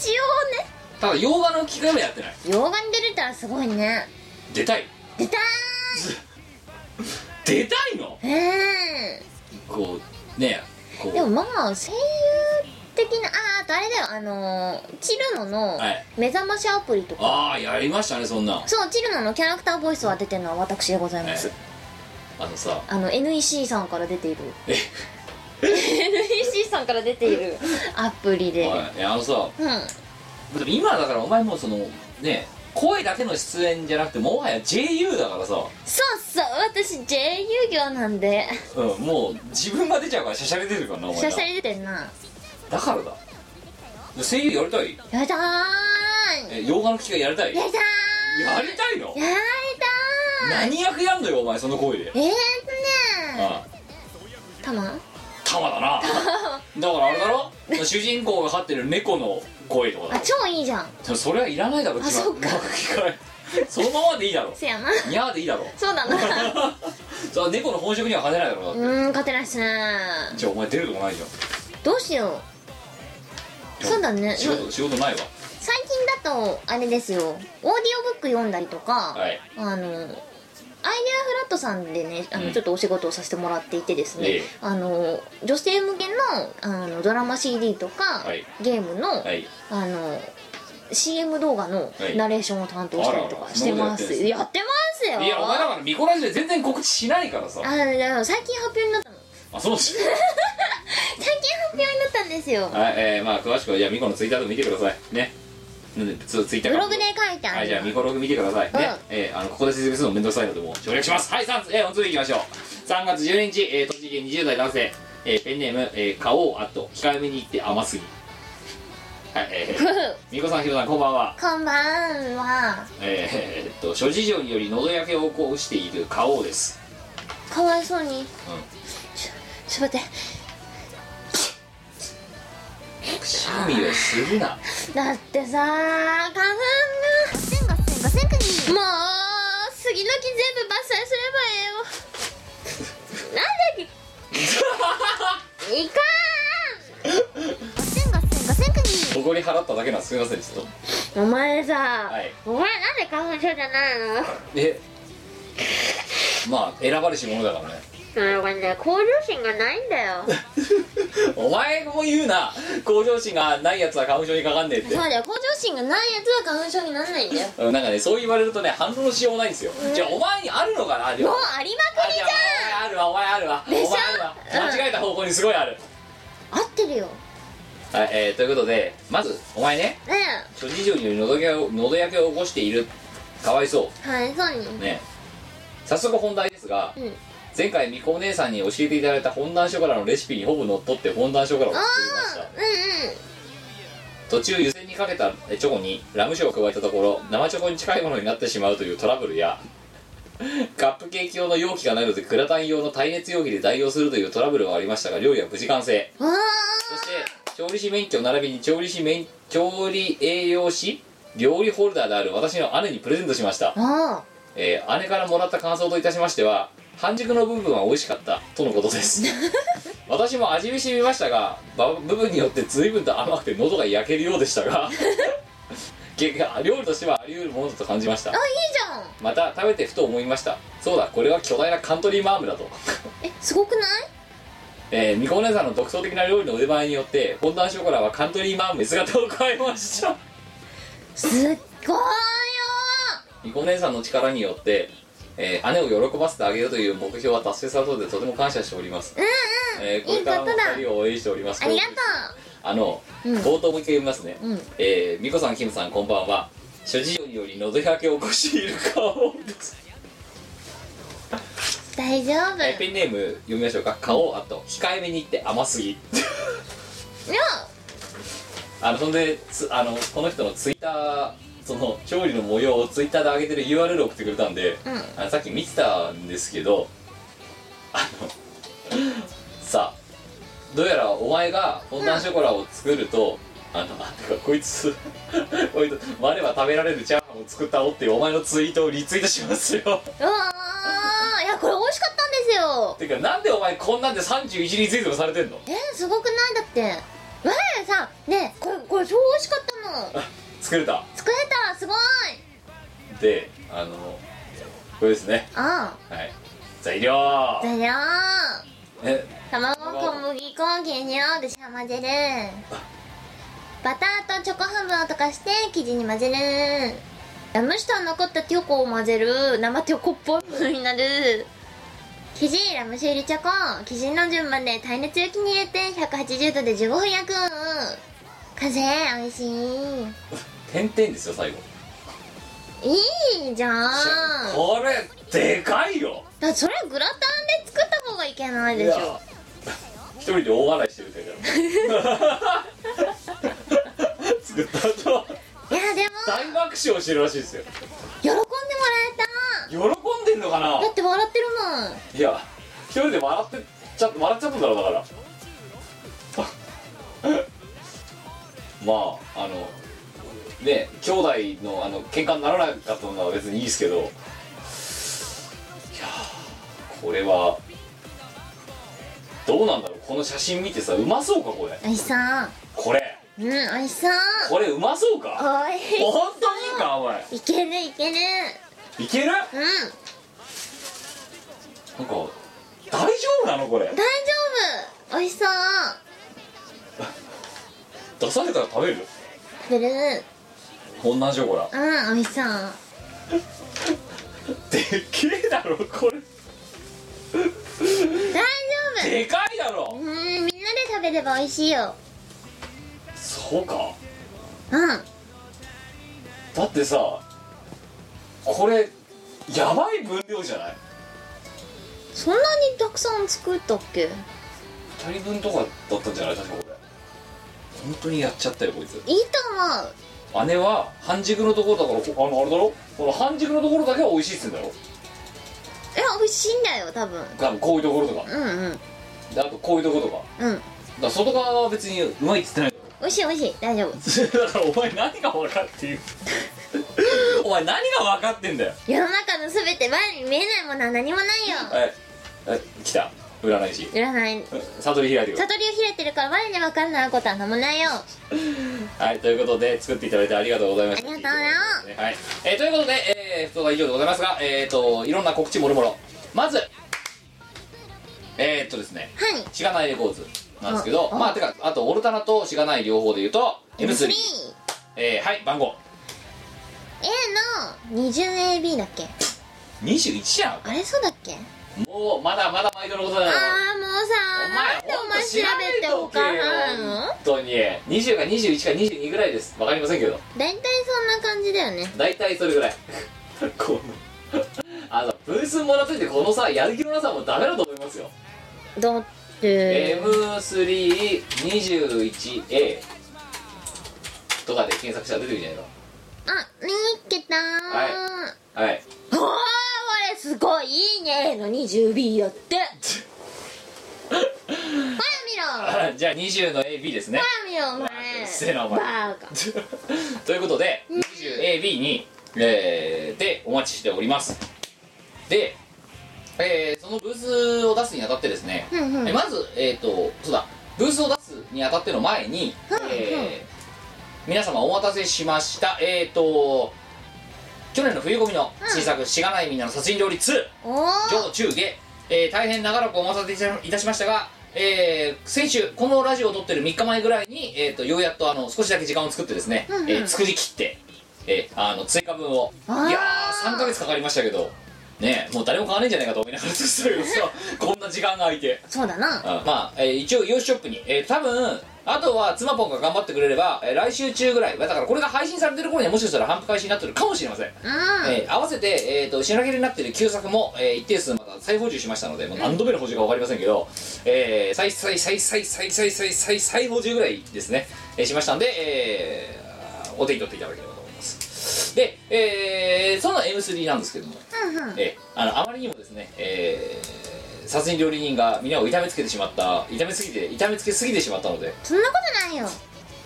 ただ洋画の機会はやってない。
洋画に出れたらすごいね。
出たい。
出た
出たいの？
ー。いえ
こうねこう。
でもまあ声優的なああとあれだよあのーチルノの
はい。
目覚ましアプリとか、
ああやりましたねそんな
そうチルノのキャラクターボイスを当ててるのは私でございます、
あのさ。
あの NEC さんから出ている。
え？
NEC さんから出ているアプリで、
はいあのさ。
うん。
でも今だからお前もうそのね声だけの出演じゃなくてもはや JU だからさ、
そうそう私 J 遊業なんで。
うん、もう自分が出ちゃうからシャシャリ出てるからなお前な。
シャシャリ出てんな。
だからだ。声優やりたい？
やだー
え洋画の機会やりたい？
やだー
やりたいの？
やりたー
何役やんのよお前その声で。
えーっとね
あ
たま
玉だな。だからあれだろ？主人公が飼ってる猫の声とかだ
あ
ろ
超いいじゃん。
それはいらないだろ
あそっか。
そのままでいいだろ。
せやな。
にゃーでいいだろ。
そうだな。
そ猫の本職には勝てないだろだ
うーん勝てないっすね。
じゃあお前出るとこないじゃん。
どうしよう。そうだね。
仕事仕事ないわ。
最近だとあれですよ。オーディオブック読んだりとか、
はい。
あのアイデアフラットさんでねあの、
うん。
ちょっとお仕事をさせてもらっていてですね、
ええ。
あの女性向けのあのドラマ CD とか、
はい。
ゲームの,、
はい。
あの CM 動画の
はい。
ナレーションを担当したりとかしてます。
そんなこと
やってますよ。
いやお前だからミコラジで全然告知しないからさ。
あでも最近発表になったの。
あそうし
最近発表になったんですよ。
はいえー、まあ詳しくはじゃあミコのツイッターでも見てください。ねツツイッター
ブログで書いてある
はいじゃあミコログ見てください。ね、
うん。
えーあのここで説明するのめんどくさいのでもう省略します。はい3えー、お次行きましょう。3月12日、えー、栃木県20代男性、えーペンネーム、えー、買おうあと控えめに言って甘すぎ。はいえー、みこさんひろさんこんばんは。
こんばんは。
えー、えーっと諸事情により喉焼けを起こしている花王です。
かわいそうに、ちょちょっと待って
くしゃみをするな。
だってさ花粉が
ガセンガセンガセンクニ
もう杉の木全部伐採すればええよなんだっけいか
ガセンガセンガセンクニ
誇り払っただけなんですみませんちょっと
んお前さ、
はい
お前なんで花粉症じゃないの
えまあ選ばれし者だからね
それはね向上心がないんだよ。
お前も言うな。向上心がないやつは花粉症にかかんねえって。
そうだよ。向上心がないやつは花粉症にならないんだよ。
うんなんかねそう言われるとね反論のしようもないんですよ、じゃあお前にあるのかなで
も。う
も
ありまくりじ
ゃあお前あるわお前あるわ。お前あるわ
うん。
間違えた方向にすごいある、
ゃん合ってるよ。
はいえー、ということでまずお前ね。
ね
諸事情により喉焼けを喉焼けを起こしている。かわいそ
えはいそうに
うね。早速本題ですが、
うん
前回みこお姉さんに教えていただいたフォンダンショコラのレシピにほぼ乗っ取ってフォンダンショコラを作りました。途中湯煎にかけたチョコにラム酒を加えたところ生チョコに近いものになってしまうというトラブルやカップケーキ用の容器がないのでグラタン用の耐熱容器で代用するというトラブルはありましたが料理は無事完成。
わ
そして調理師免許並びに調理師免調理栄養士料理ホルダーである私の姉にプレゼントしました。えー姉からもらった感想といたしましては半熟の部分は美味しかったとのことです。私も味見してみましたがば部分によって随分と甘くて喉が焼けるようでしたが 結果料理としてはあり得るものだと感じました。
あいいじゃん。
また食べてふと思いました。そうだこれは巨大なカントリーマームだと。
えすごくない？
えー、みこお姉さんの独創的な料理の腕前によってフォンダンショコラはカントリーマームに姿を変えました。
すっごいよ
みこお姉さんの力によって、えー姉を喜ばせてあげるという目標は達成されたのでとても感謝しております、えーこれからも
いいことだ。
2人を応援しております。
ありがと
あの、
うん。
冒頭もう一回読みますね、
ううん。
えー、みこさんキムさんこんばんは。諸事情により喉焼けを起こしている顔です、
大丈夫。
えーペンネーム読みましょうか。顔あと控えめに言って甘すぎ。あのそんでつあのこの人のツイッターその調理の模様をツイッターで上げてる URL を送ってくれたんで、
うん。
あのさっき見てたんですけどあの さどうやらお前がフォンダンショコラを作ると、あのあてかこいつ こいつ我は食べられるチャーハンを作ったおっていうお前のツイートをリツイートしますよ。
うわーいやこれ美味しかったんですよ。
てかなんでお前こんなんで31リツイートもされてんの？
えすごくない？だって。我さねこれこれ超美味しかったの
作れた？
作れたすごい。
であのこれですね。
あ
はい。材料。
材料。
え？
卵小麦粉原料でしゃ混ぜる。バターとチョコハムを溶かして生地に混ぜる。ラム酒と残ったテョコを混ぜる。生テョコっぽいものになる。生地ラム酒入りチョコ。生地の順番で耐熱容器に入れて180度で15分焼く完成美味し
点々ですよ最後。
いいいじゃん。
これでかいよ。
だってそれグラタンで作った方がいけないでしょ。
一人で大笑いしてるって 作った後。
いやでも。
大爆笑してるらしいですよ。
喜んでもら
喜んでんのかな？
えただって笑ってるもん。
いや一人で笑ってちゃ笑っちゃったんだろうだからまああのね兄弟のあの喧嘩にならなかったのは別にいいですけどいやーこれはどうなんだろうこの写真見てさうまそうかこれ？
おいしそう
これ。
うん美味しそう
これうまそうか？
おい。し
本当にかお前
いけるいける。
いける？なんか
うん
大丈夫なのこれ？
大丈夫。美味しそう
出されたら食べる？
食べる。
こんなんショコラ
うん美味しそう
でっけえだろこれ。
大丈
でかいだろ。
夫うんみんなで食べれば美味しいよ。
そうか。
うん。
だってさこれやばい分量じゃない？
そんなにたくさん作ったっけ
？2人分とかだったんじゃない？確かこれ本当にやっちゃったよこいつ。
いいと思う。
姉は半熟のところだからこあのあれだろ？この半熟のところだけは美味しいっつうんだろ？
え美味しいんだよ多分。
多分こういうところとか。
うんうん。
であとこういうところとか。
うん。
だから外側は別にうまいっつってない。
美味しい美味しい。大丈夫。
だからお前何が分かっていう お前何が分かってんだよ？
世の中の全て前に見えないものは何もないよ。
はいはい来た占い師。
占い。
悟り開いてく
悟りを開いてるから我に分かんないことは何もないよ。
はいということで作っていただいてありがとうございました。
ありがとうな
はい、えーということで、えー、不当は以上でございますがえっ、ー、といろんな告知もろもろ。まずえー、っとですね。
はい。
しがないレコーズなんですけどまあてかあとオルタナとしがない両方で言うと M3 えー、はい番号。
A の 20AB だっけ
？21じゃん。
あれそうだっけ？
もうまだまだ毎度のことだよ。
ああもうさなんでお前調べておかないの？
本当に20か21か22ぐらいです。わかりませんけど。
大体そんな感じだよね。
大体それぐらい。このあのブースもらっといてこのさやる気のなさもダメだと思いますよ。
だって。
M321A とかで検索したら出てくるんじゃない
あ見っけたー。
はい。はい。
おー俺すごいいいねの 20B やって。ほら見ろ
じゃあ20の AB ですね。
ほら見ろお前。
失礼なお前。
バカ
ということで 20AB に、えーでお待ちしております。で、えーそのブースを出すにあたってですね、
うんうん。
えまずえっ、とそうだ。ブースを出すにあたっての前に、えー皆様お待たせしました。えっ、と去年の冬込みの新作「しがないみんなの殺人料理2」
おー。
上中下、えー大変長らくお待たせいたしましたが、えー先週このラジオを撮ってる3日前ぐらいに、えー、とようやっとあの少しだけ時間を作ってですね、
うんうん。
えー作り切って、えーあの追加分を。いやー3ヶ月かかりましたけどねもう誰も買わねえんじゃないかと思いながら作ってたけどさこんな時間が空いて。
そうだな。
あまあ、えー一応洋酒ショップに、えー多分あとは妻ポンが頑張ってくれれば、えー来週中ぐらいだからこれが配信されてる頃にはもしかしたら販布開始になってるかもしれません。
うん。
えー合わせて、えー、と品切れになっている旧作も、えー一定数また再補充しましたのでもう何度目の補充か分かりませんけど、えー再再再再再再再再再補充ぐらいですね、えーしましたんで、えーお手に取っていただければと思います。で、えーその M3 なんですけども、えーあのあまりにもですね、えー殺人料理人が皆を痛めつけてしまった痛めすぎて痛めつけすぎてしまったので。
そんなことないよ。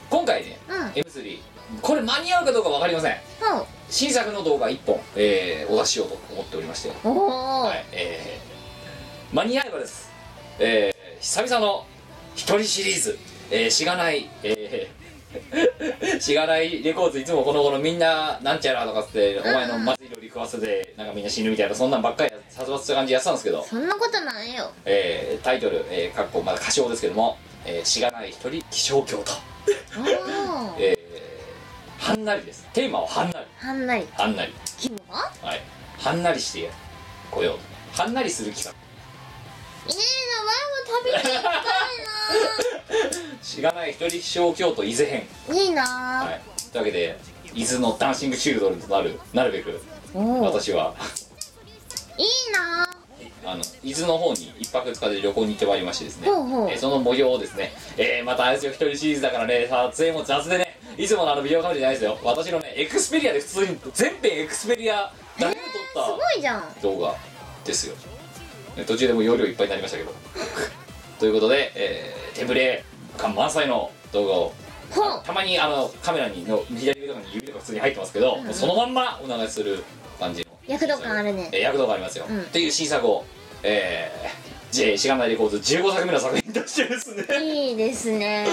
今回ね、
うん。
M3 これ間に合うかどうか分かりません。
ほう。
新作の動画1本、えーお出ししようと思っておりまして。
おお、
はい、えー、間に合えばです、えー、久々の一人シリーズ、えー、しがない、えー、しがないレコーズいつもこの頃みんななんちゃらとかっつって、お前のまずい料理食わせてなんかみんな死ぬみたいなそんなんばっかり殺伐した感じでやってたんですけど、
そんなことないよ。
えー、タイトル、えー、かっこまだ歌唱ですけども、えー、しがない一人気象京都、
おお
えー、はんなりです。テーマははんなり。
はんなり。
はんなり。
は？
はい。はんなりしてこようと。はんなりする企画
いいな前も食べてみ
しがな。い一人小京都伊豆編、
たいないいな。
はい、というわけで伊豆のダンシングチルドレンとなるなるべく私は。い
いな。
あの伊豆の方に一泊二日で旅行に行ってまいりましてですね、
ほうほう。
えーその模様をですね、えーまたあれですよ一人シリーズだからね撮影も雑でねいつものあのビデオカメラじゃないですよ。私のねエクスペリアで普通に全編エクスペリアだけで撮っ
すごいじゃん。
た動画ですよ、ね途中でもう容量いっぱいになりましたけど。ということで、えー、手ぶれ感満載の動画をたまにあのカメラにの左上とかに指とか普通に入ってますけど、もうそのまんまお流しする感じの
躍動感あるね。
えー躍動感ありますよ、
うん。
っていう新作をえー、J しがないレコード15作目の作品としてですね。
いいですね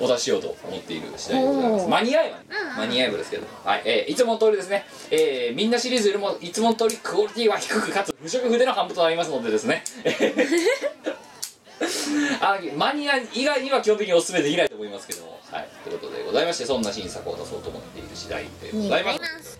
お出ししようと思っている次第でございます。間に合えばね、間に合えばですけど。はい、えーいつもの通りですね、えーみんなシリーズよりもいつもの通りクオリティは低くかつ不織布での販布となりますのでですね。あマニア以外には基本的にお勧めできないと思いますけども。はい。ということでございましてそんな新作を出そうと思っている次第でございます。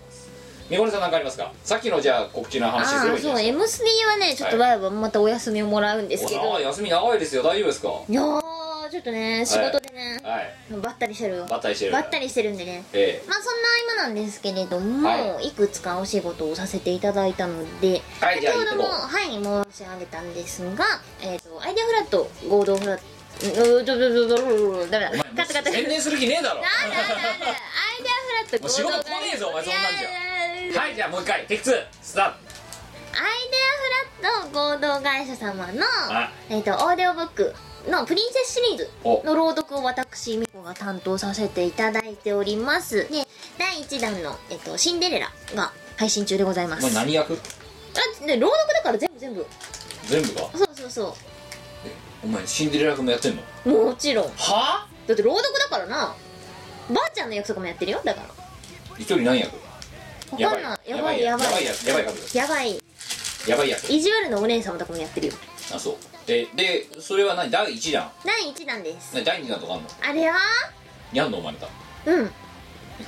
みこねさん何かありますか？さっきのじゃあ告知の話すればいいんじゃ
ああそう
ないですか
M3 はねちょっとわい。はまたお休みをもらうんですけど。
おあ休み長いですよ。大丈夫ですか？
いやーちょっとね仕事でね、
はい。
ばったりしてる。よ
バッタリしてる。
ばったりしてるんでね。
え
まあそんな合間なんですけれども、、
はい。
くつかお仕事をさせていただいたので、
はい
先ほどもはい申し上げたんですが、えっ、とアイデアフラット合同フラット。うーどどどどどどダメだ。カットカット
宣伝する気ねえだろ。
なんだなんだ。アイデアフラット
もう仕事来ねえぞお前そんなんじゃはいじゃあもう一回テイク2スタート。
アイデアフラット合同会社様の
あ
えっ、とオーディオブックのプリンセスシリーズ
お。
の朗読を私ミコが担当させていただいております。で第1弾の、えっとシンデレラが配信中でございま
お
す
前何役？
あで朗読だから全部全部。
全部が？
そうそうそ
お前シンデレラ役もやってんの？
うもちろん。
は？
だって朗読だからな。ばあちゃんの役とかもやってるよ。だから。
一人何役？
わかんないやばいやばい。
やばい役やばい。役
やばい
やばい役
意地悪のお姉様とかもやってるよ。
あそうででそれは何？第1弾？
第1弾です。
ね第2弾とかあんの？
あれは？
やんの？お前また
うん。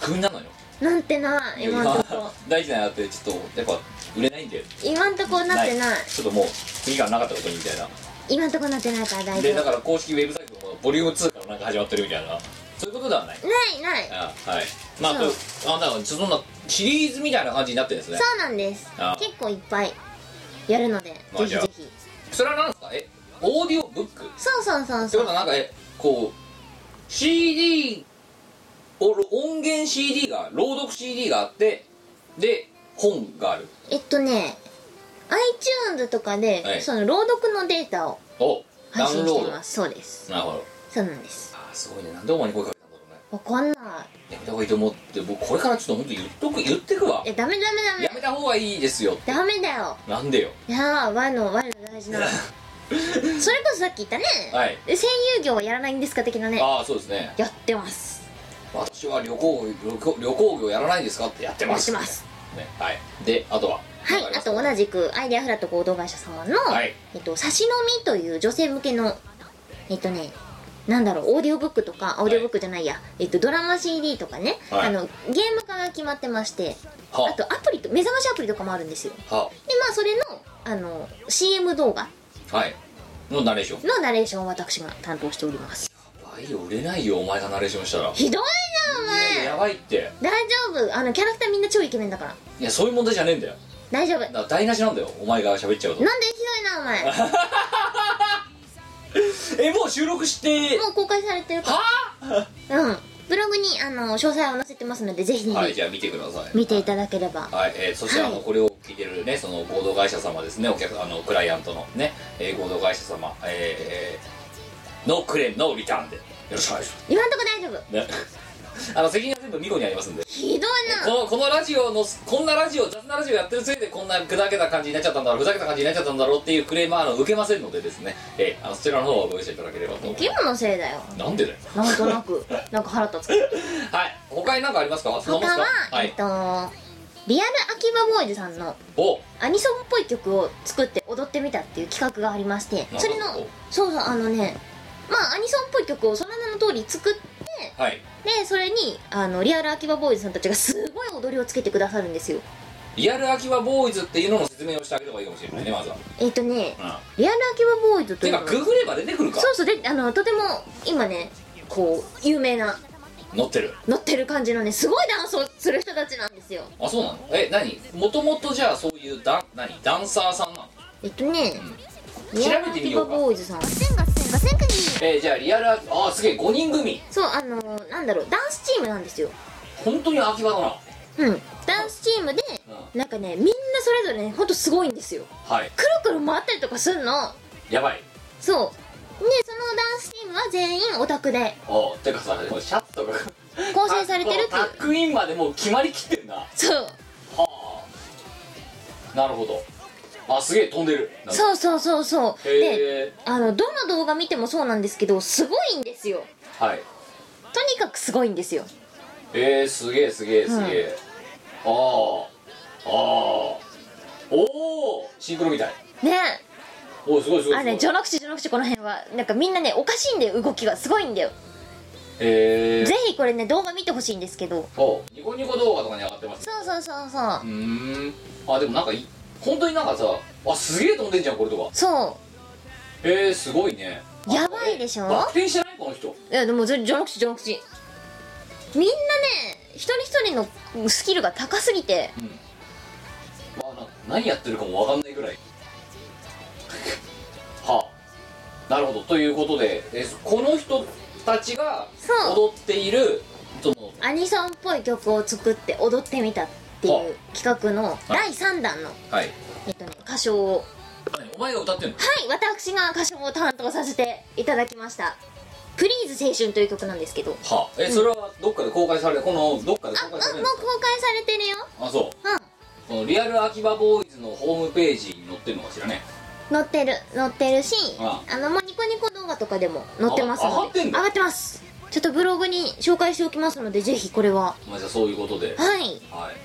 クビなのよ？
なんてな今んとこ。
第1弾やってちょっとやっぱ売れないんで
今んとこなってない。
ちょっともう次からなかったことにみたいな。
今んとこなってないから大丈
でだ
夫
から公式ウェブサイトもボリューム2からなんか始まってるみたいな。そういうことではない。
ないない。
あはい。まあとあだからそんなシリーズみたいな感じになってるんですね。
そうなんです。
あ
結構いっぱいやるので
まあ
ぜひぜひ
それは何ですか？えオーディオブック？っ
そうそうそう
て
そう。
ことはなんかえこう CD お音源 CD が朗読 CD があってで本がある。
えっとね iTunes とかで、
はい。
その朗読のデータを
おダ
配
ウンロード。
そうです。
なるほど。
そうなんです。
あーすごいね。なんでお前に声かけたんだろうね
わかんない。
やめた方がいいと思って僕これからちょっと本当言っとく言ってくわ。
えダメダメダ
や
メ
めた方がいいですよ
ダメだよ。
なんでよ？
いやーワイのワイの大事なそれこそさっき言ったね、
はい。
え声優業はやらないんですか的なね。
ああそうですね。
やってます。
私は旅行旅行旅行業やらないんですかってやって
や
ます。
ってます。
ねはい。であとは？
はいあと同じくアイデアフラット合同会社様の、
はい。
えっと、差し飲みという女性向けのえっとねなんだろうオーディオブックとかオーディオブックじゃないや、えっと、ドラマ CD とかね、
はい。
あのゲーム化が決まってまして。
は
あ。とアプリと目覚ましアプリとかもあるんですよ。で
は
まあそれのあの CM 動画。
はい。のナレーション。
のナレーションを私が担当しております。
やばいよ。売れないよお前がナレーションしたら。
ひどいなお前。
やばいって。
大丈夫。あのキャラクターみんな超イケメンだから。
いやそういう問題じゃねえんだよ。
大丈夫。
だから台無しなんだよお前が喋っちゃうと。
なんでひどいなお前。も
えもう収録して。
う公開されてるか
は
らうん。ブログにあの詳細を載せてますのでぜひ
はいじゃあ見てください。
見ていただければ。
はい、えーそして、
はい。
あのこれを聞いてるねその合同会社様ですねお客あのクライアントのね、えー合同会社様、えーのクレームのリターンで。よろしくお願いし
今んとこ大丈夫。
ます、ね、あの責任は全部ミコにありますんで。
ひどい
こ
な
のこのラジオのこんなラジオ雑なラジオやってるせいでこんな砕けた感じになっちゃったんだろうふざけた感じになっちゃったんだろうっていうクレームはあの受けませんのでですね、えーあのそちらの方をご容赦いただければと。思い
義務のせいだよ。
ますなんでだよ。
なんとなくなんか腹立つ。
はい。他に何かありますか？
他は
はい。
えっとリアル秋葉ボーイズさんの
お。
アニソンっぽい曲を作って踊ってみたっていう企画がありましてそれのそうそうあのねまあアニソンっぽい曲をその名の通り作って
はい。
でそれにあのリアル秋葉ボーイズさんたちがすごい踊りをつけてくださるんですよ。
リアル秋葉ボーイズっていうのの説明をしてあげた方がいいかもしれないねまずは。
えっとね
うん。
リアル秋葉ボーイズとい
て
うのは
かググれば出てくるか。
そうそうであのとても今ねこう有名な
乗ってる？
乗ってる感じのねすごいダンスをする人たちなんですよ。
あそうなの？え何？もともとじゃあそういうダン何？ダンサーさんなの？
えっとね、
うん。調べてみようか。
ボーイズさん
ガセンガセンガセンクニー
えーじゃあリアルああすげえ5人組。
そうあのなんだろうダンスチームなんですよ。
本当に秋葉だな。
うん。ダンスチームで
う
なんかねみんなそれぞれねほんとすごいんですよ。
はい。
くるくる回ったりとかすんの。
やばい。
そう。でそのダンスチームは全員オタクで。
おてかさもうシャツとか。
構成されてるって
タ
いう。
ックインまでもう決まりきってんな。は
そう。
あ。なるほど。あすげえ飛んでる。なんか。
そうそうそうそう。で
へえ
あのどの動画見てもそうなんですけどすごいんですよ。
はい。
とにかくすごいんですよ。
えー、すげえすげえすげえ、ああああおおシンクロみたい。
ね
おおすごいすごい
あれね序の口序の口この辺はなんかみんなねおかしいんだよ動きがすごいんだよ。
へえ
ぜひこれね動画見てほしいんですけど。
おニコニコ動画とかに上がってます
そうそうそうそう。
うーん。あでもなんかい本当になんかさあすげえ飛んでんじゃんこれとか。
そ
へえすごいね。
うやばいでしょ？
あバク転してない？この人。
いやでも序の口序の口。みんなね一人一人のスキルが高すぎて。
まあな何やってるかもわかんないぐらいはあ。なるほど。ということでえこの人たちが
そう。
踊っているその
アニソンっぽい曲を作って踊ってみたっていう企画の第3弾の、
はい。
えっとね、歌唱を。
何お前が歌ってんの？
はい。私が歌唱を担当させていただきました「プリーズ青春」という曲なんですけど。
はあ。えそれはどっかで公開されこのどっかで
あ
公開さ
あもう
れるんですか？
公開されてるよ。
あそう。
うん。
このリアル秋葉ボーイズのホームページに載ってるのかしらね
載ってる載ってるし
あ。
あのもうニコニコ動画とかでも載ってます
あ上が
ので
ってんだ。
上がってます。ちょっとブログに紹介しておきますのでぜひこれは。
まあじゃあそういうことで。
はい。
はい。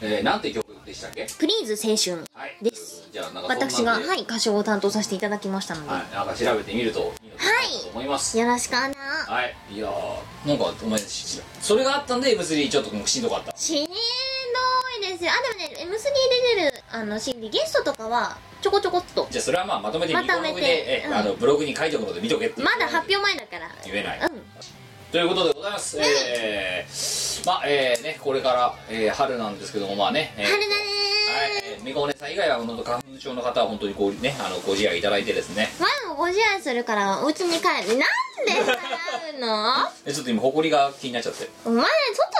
えー、なんて曲でしたっけ「
プリーズ青春
はい。
です。
じゃあなんか
私がはい歌唱を担当させていただきましたので、
はい。なんか調べてみるといいと思います。
よろしくな
はい。いやーなんかお前しそれがあったんで M3 ちょっともうしんどかった。
しんどいですよ。あでもね M3 で出るあの CD ゲストとかはちょこちょこっと。
じゃあそれはまあまとめて
まとめて。
ニコブログで、え
うん。
あのブログに書いておくので見とけって
まだ発表前だから。
言えない。
うん
ということでございます、えー、まあえー、ねこれから、えー、春なんですけどもまあね、えー
春だね
はい、えー、みこお姉さん以外はほんと花粉町の方は本当にこうねあのご自愛いただいてですね。
前もご自愛するからお家に帰る。なんで払うの？
でちょっと今埃が気になっちゃって。
お前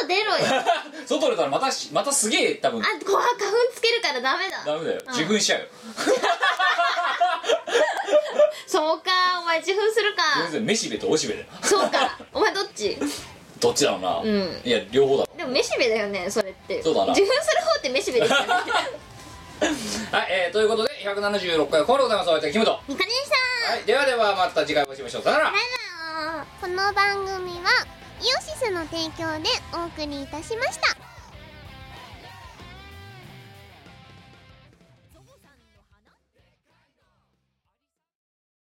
外出ろよ。あ
外出たらまたしまたすげえ多分。
こう花粉つけるからダメだ。
ダメだよ。
うん。
受粉しちゃうよ。
そうかお前自分するか。
全然めしべとおしべだよ
そうか。お前どっち？
どっちだろうな、
うん。
いや両方だ。
でもめしべだよねそれって。
そうだな。
自分する方ってめしべですよね。
はい、えー、ということで176回これでございますお相手はキムト
みかでした
はいではではまた次回お会いしましょう。さよなら。
この番組はイオシスの提供でお送りいたしました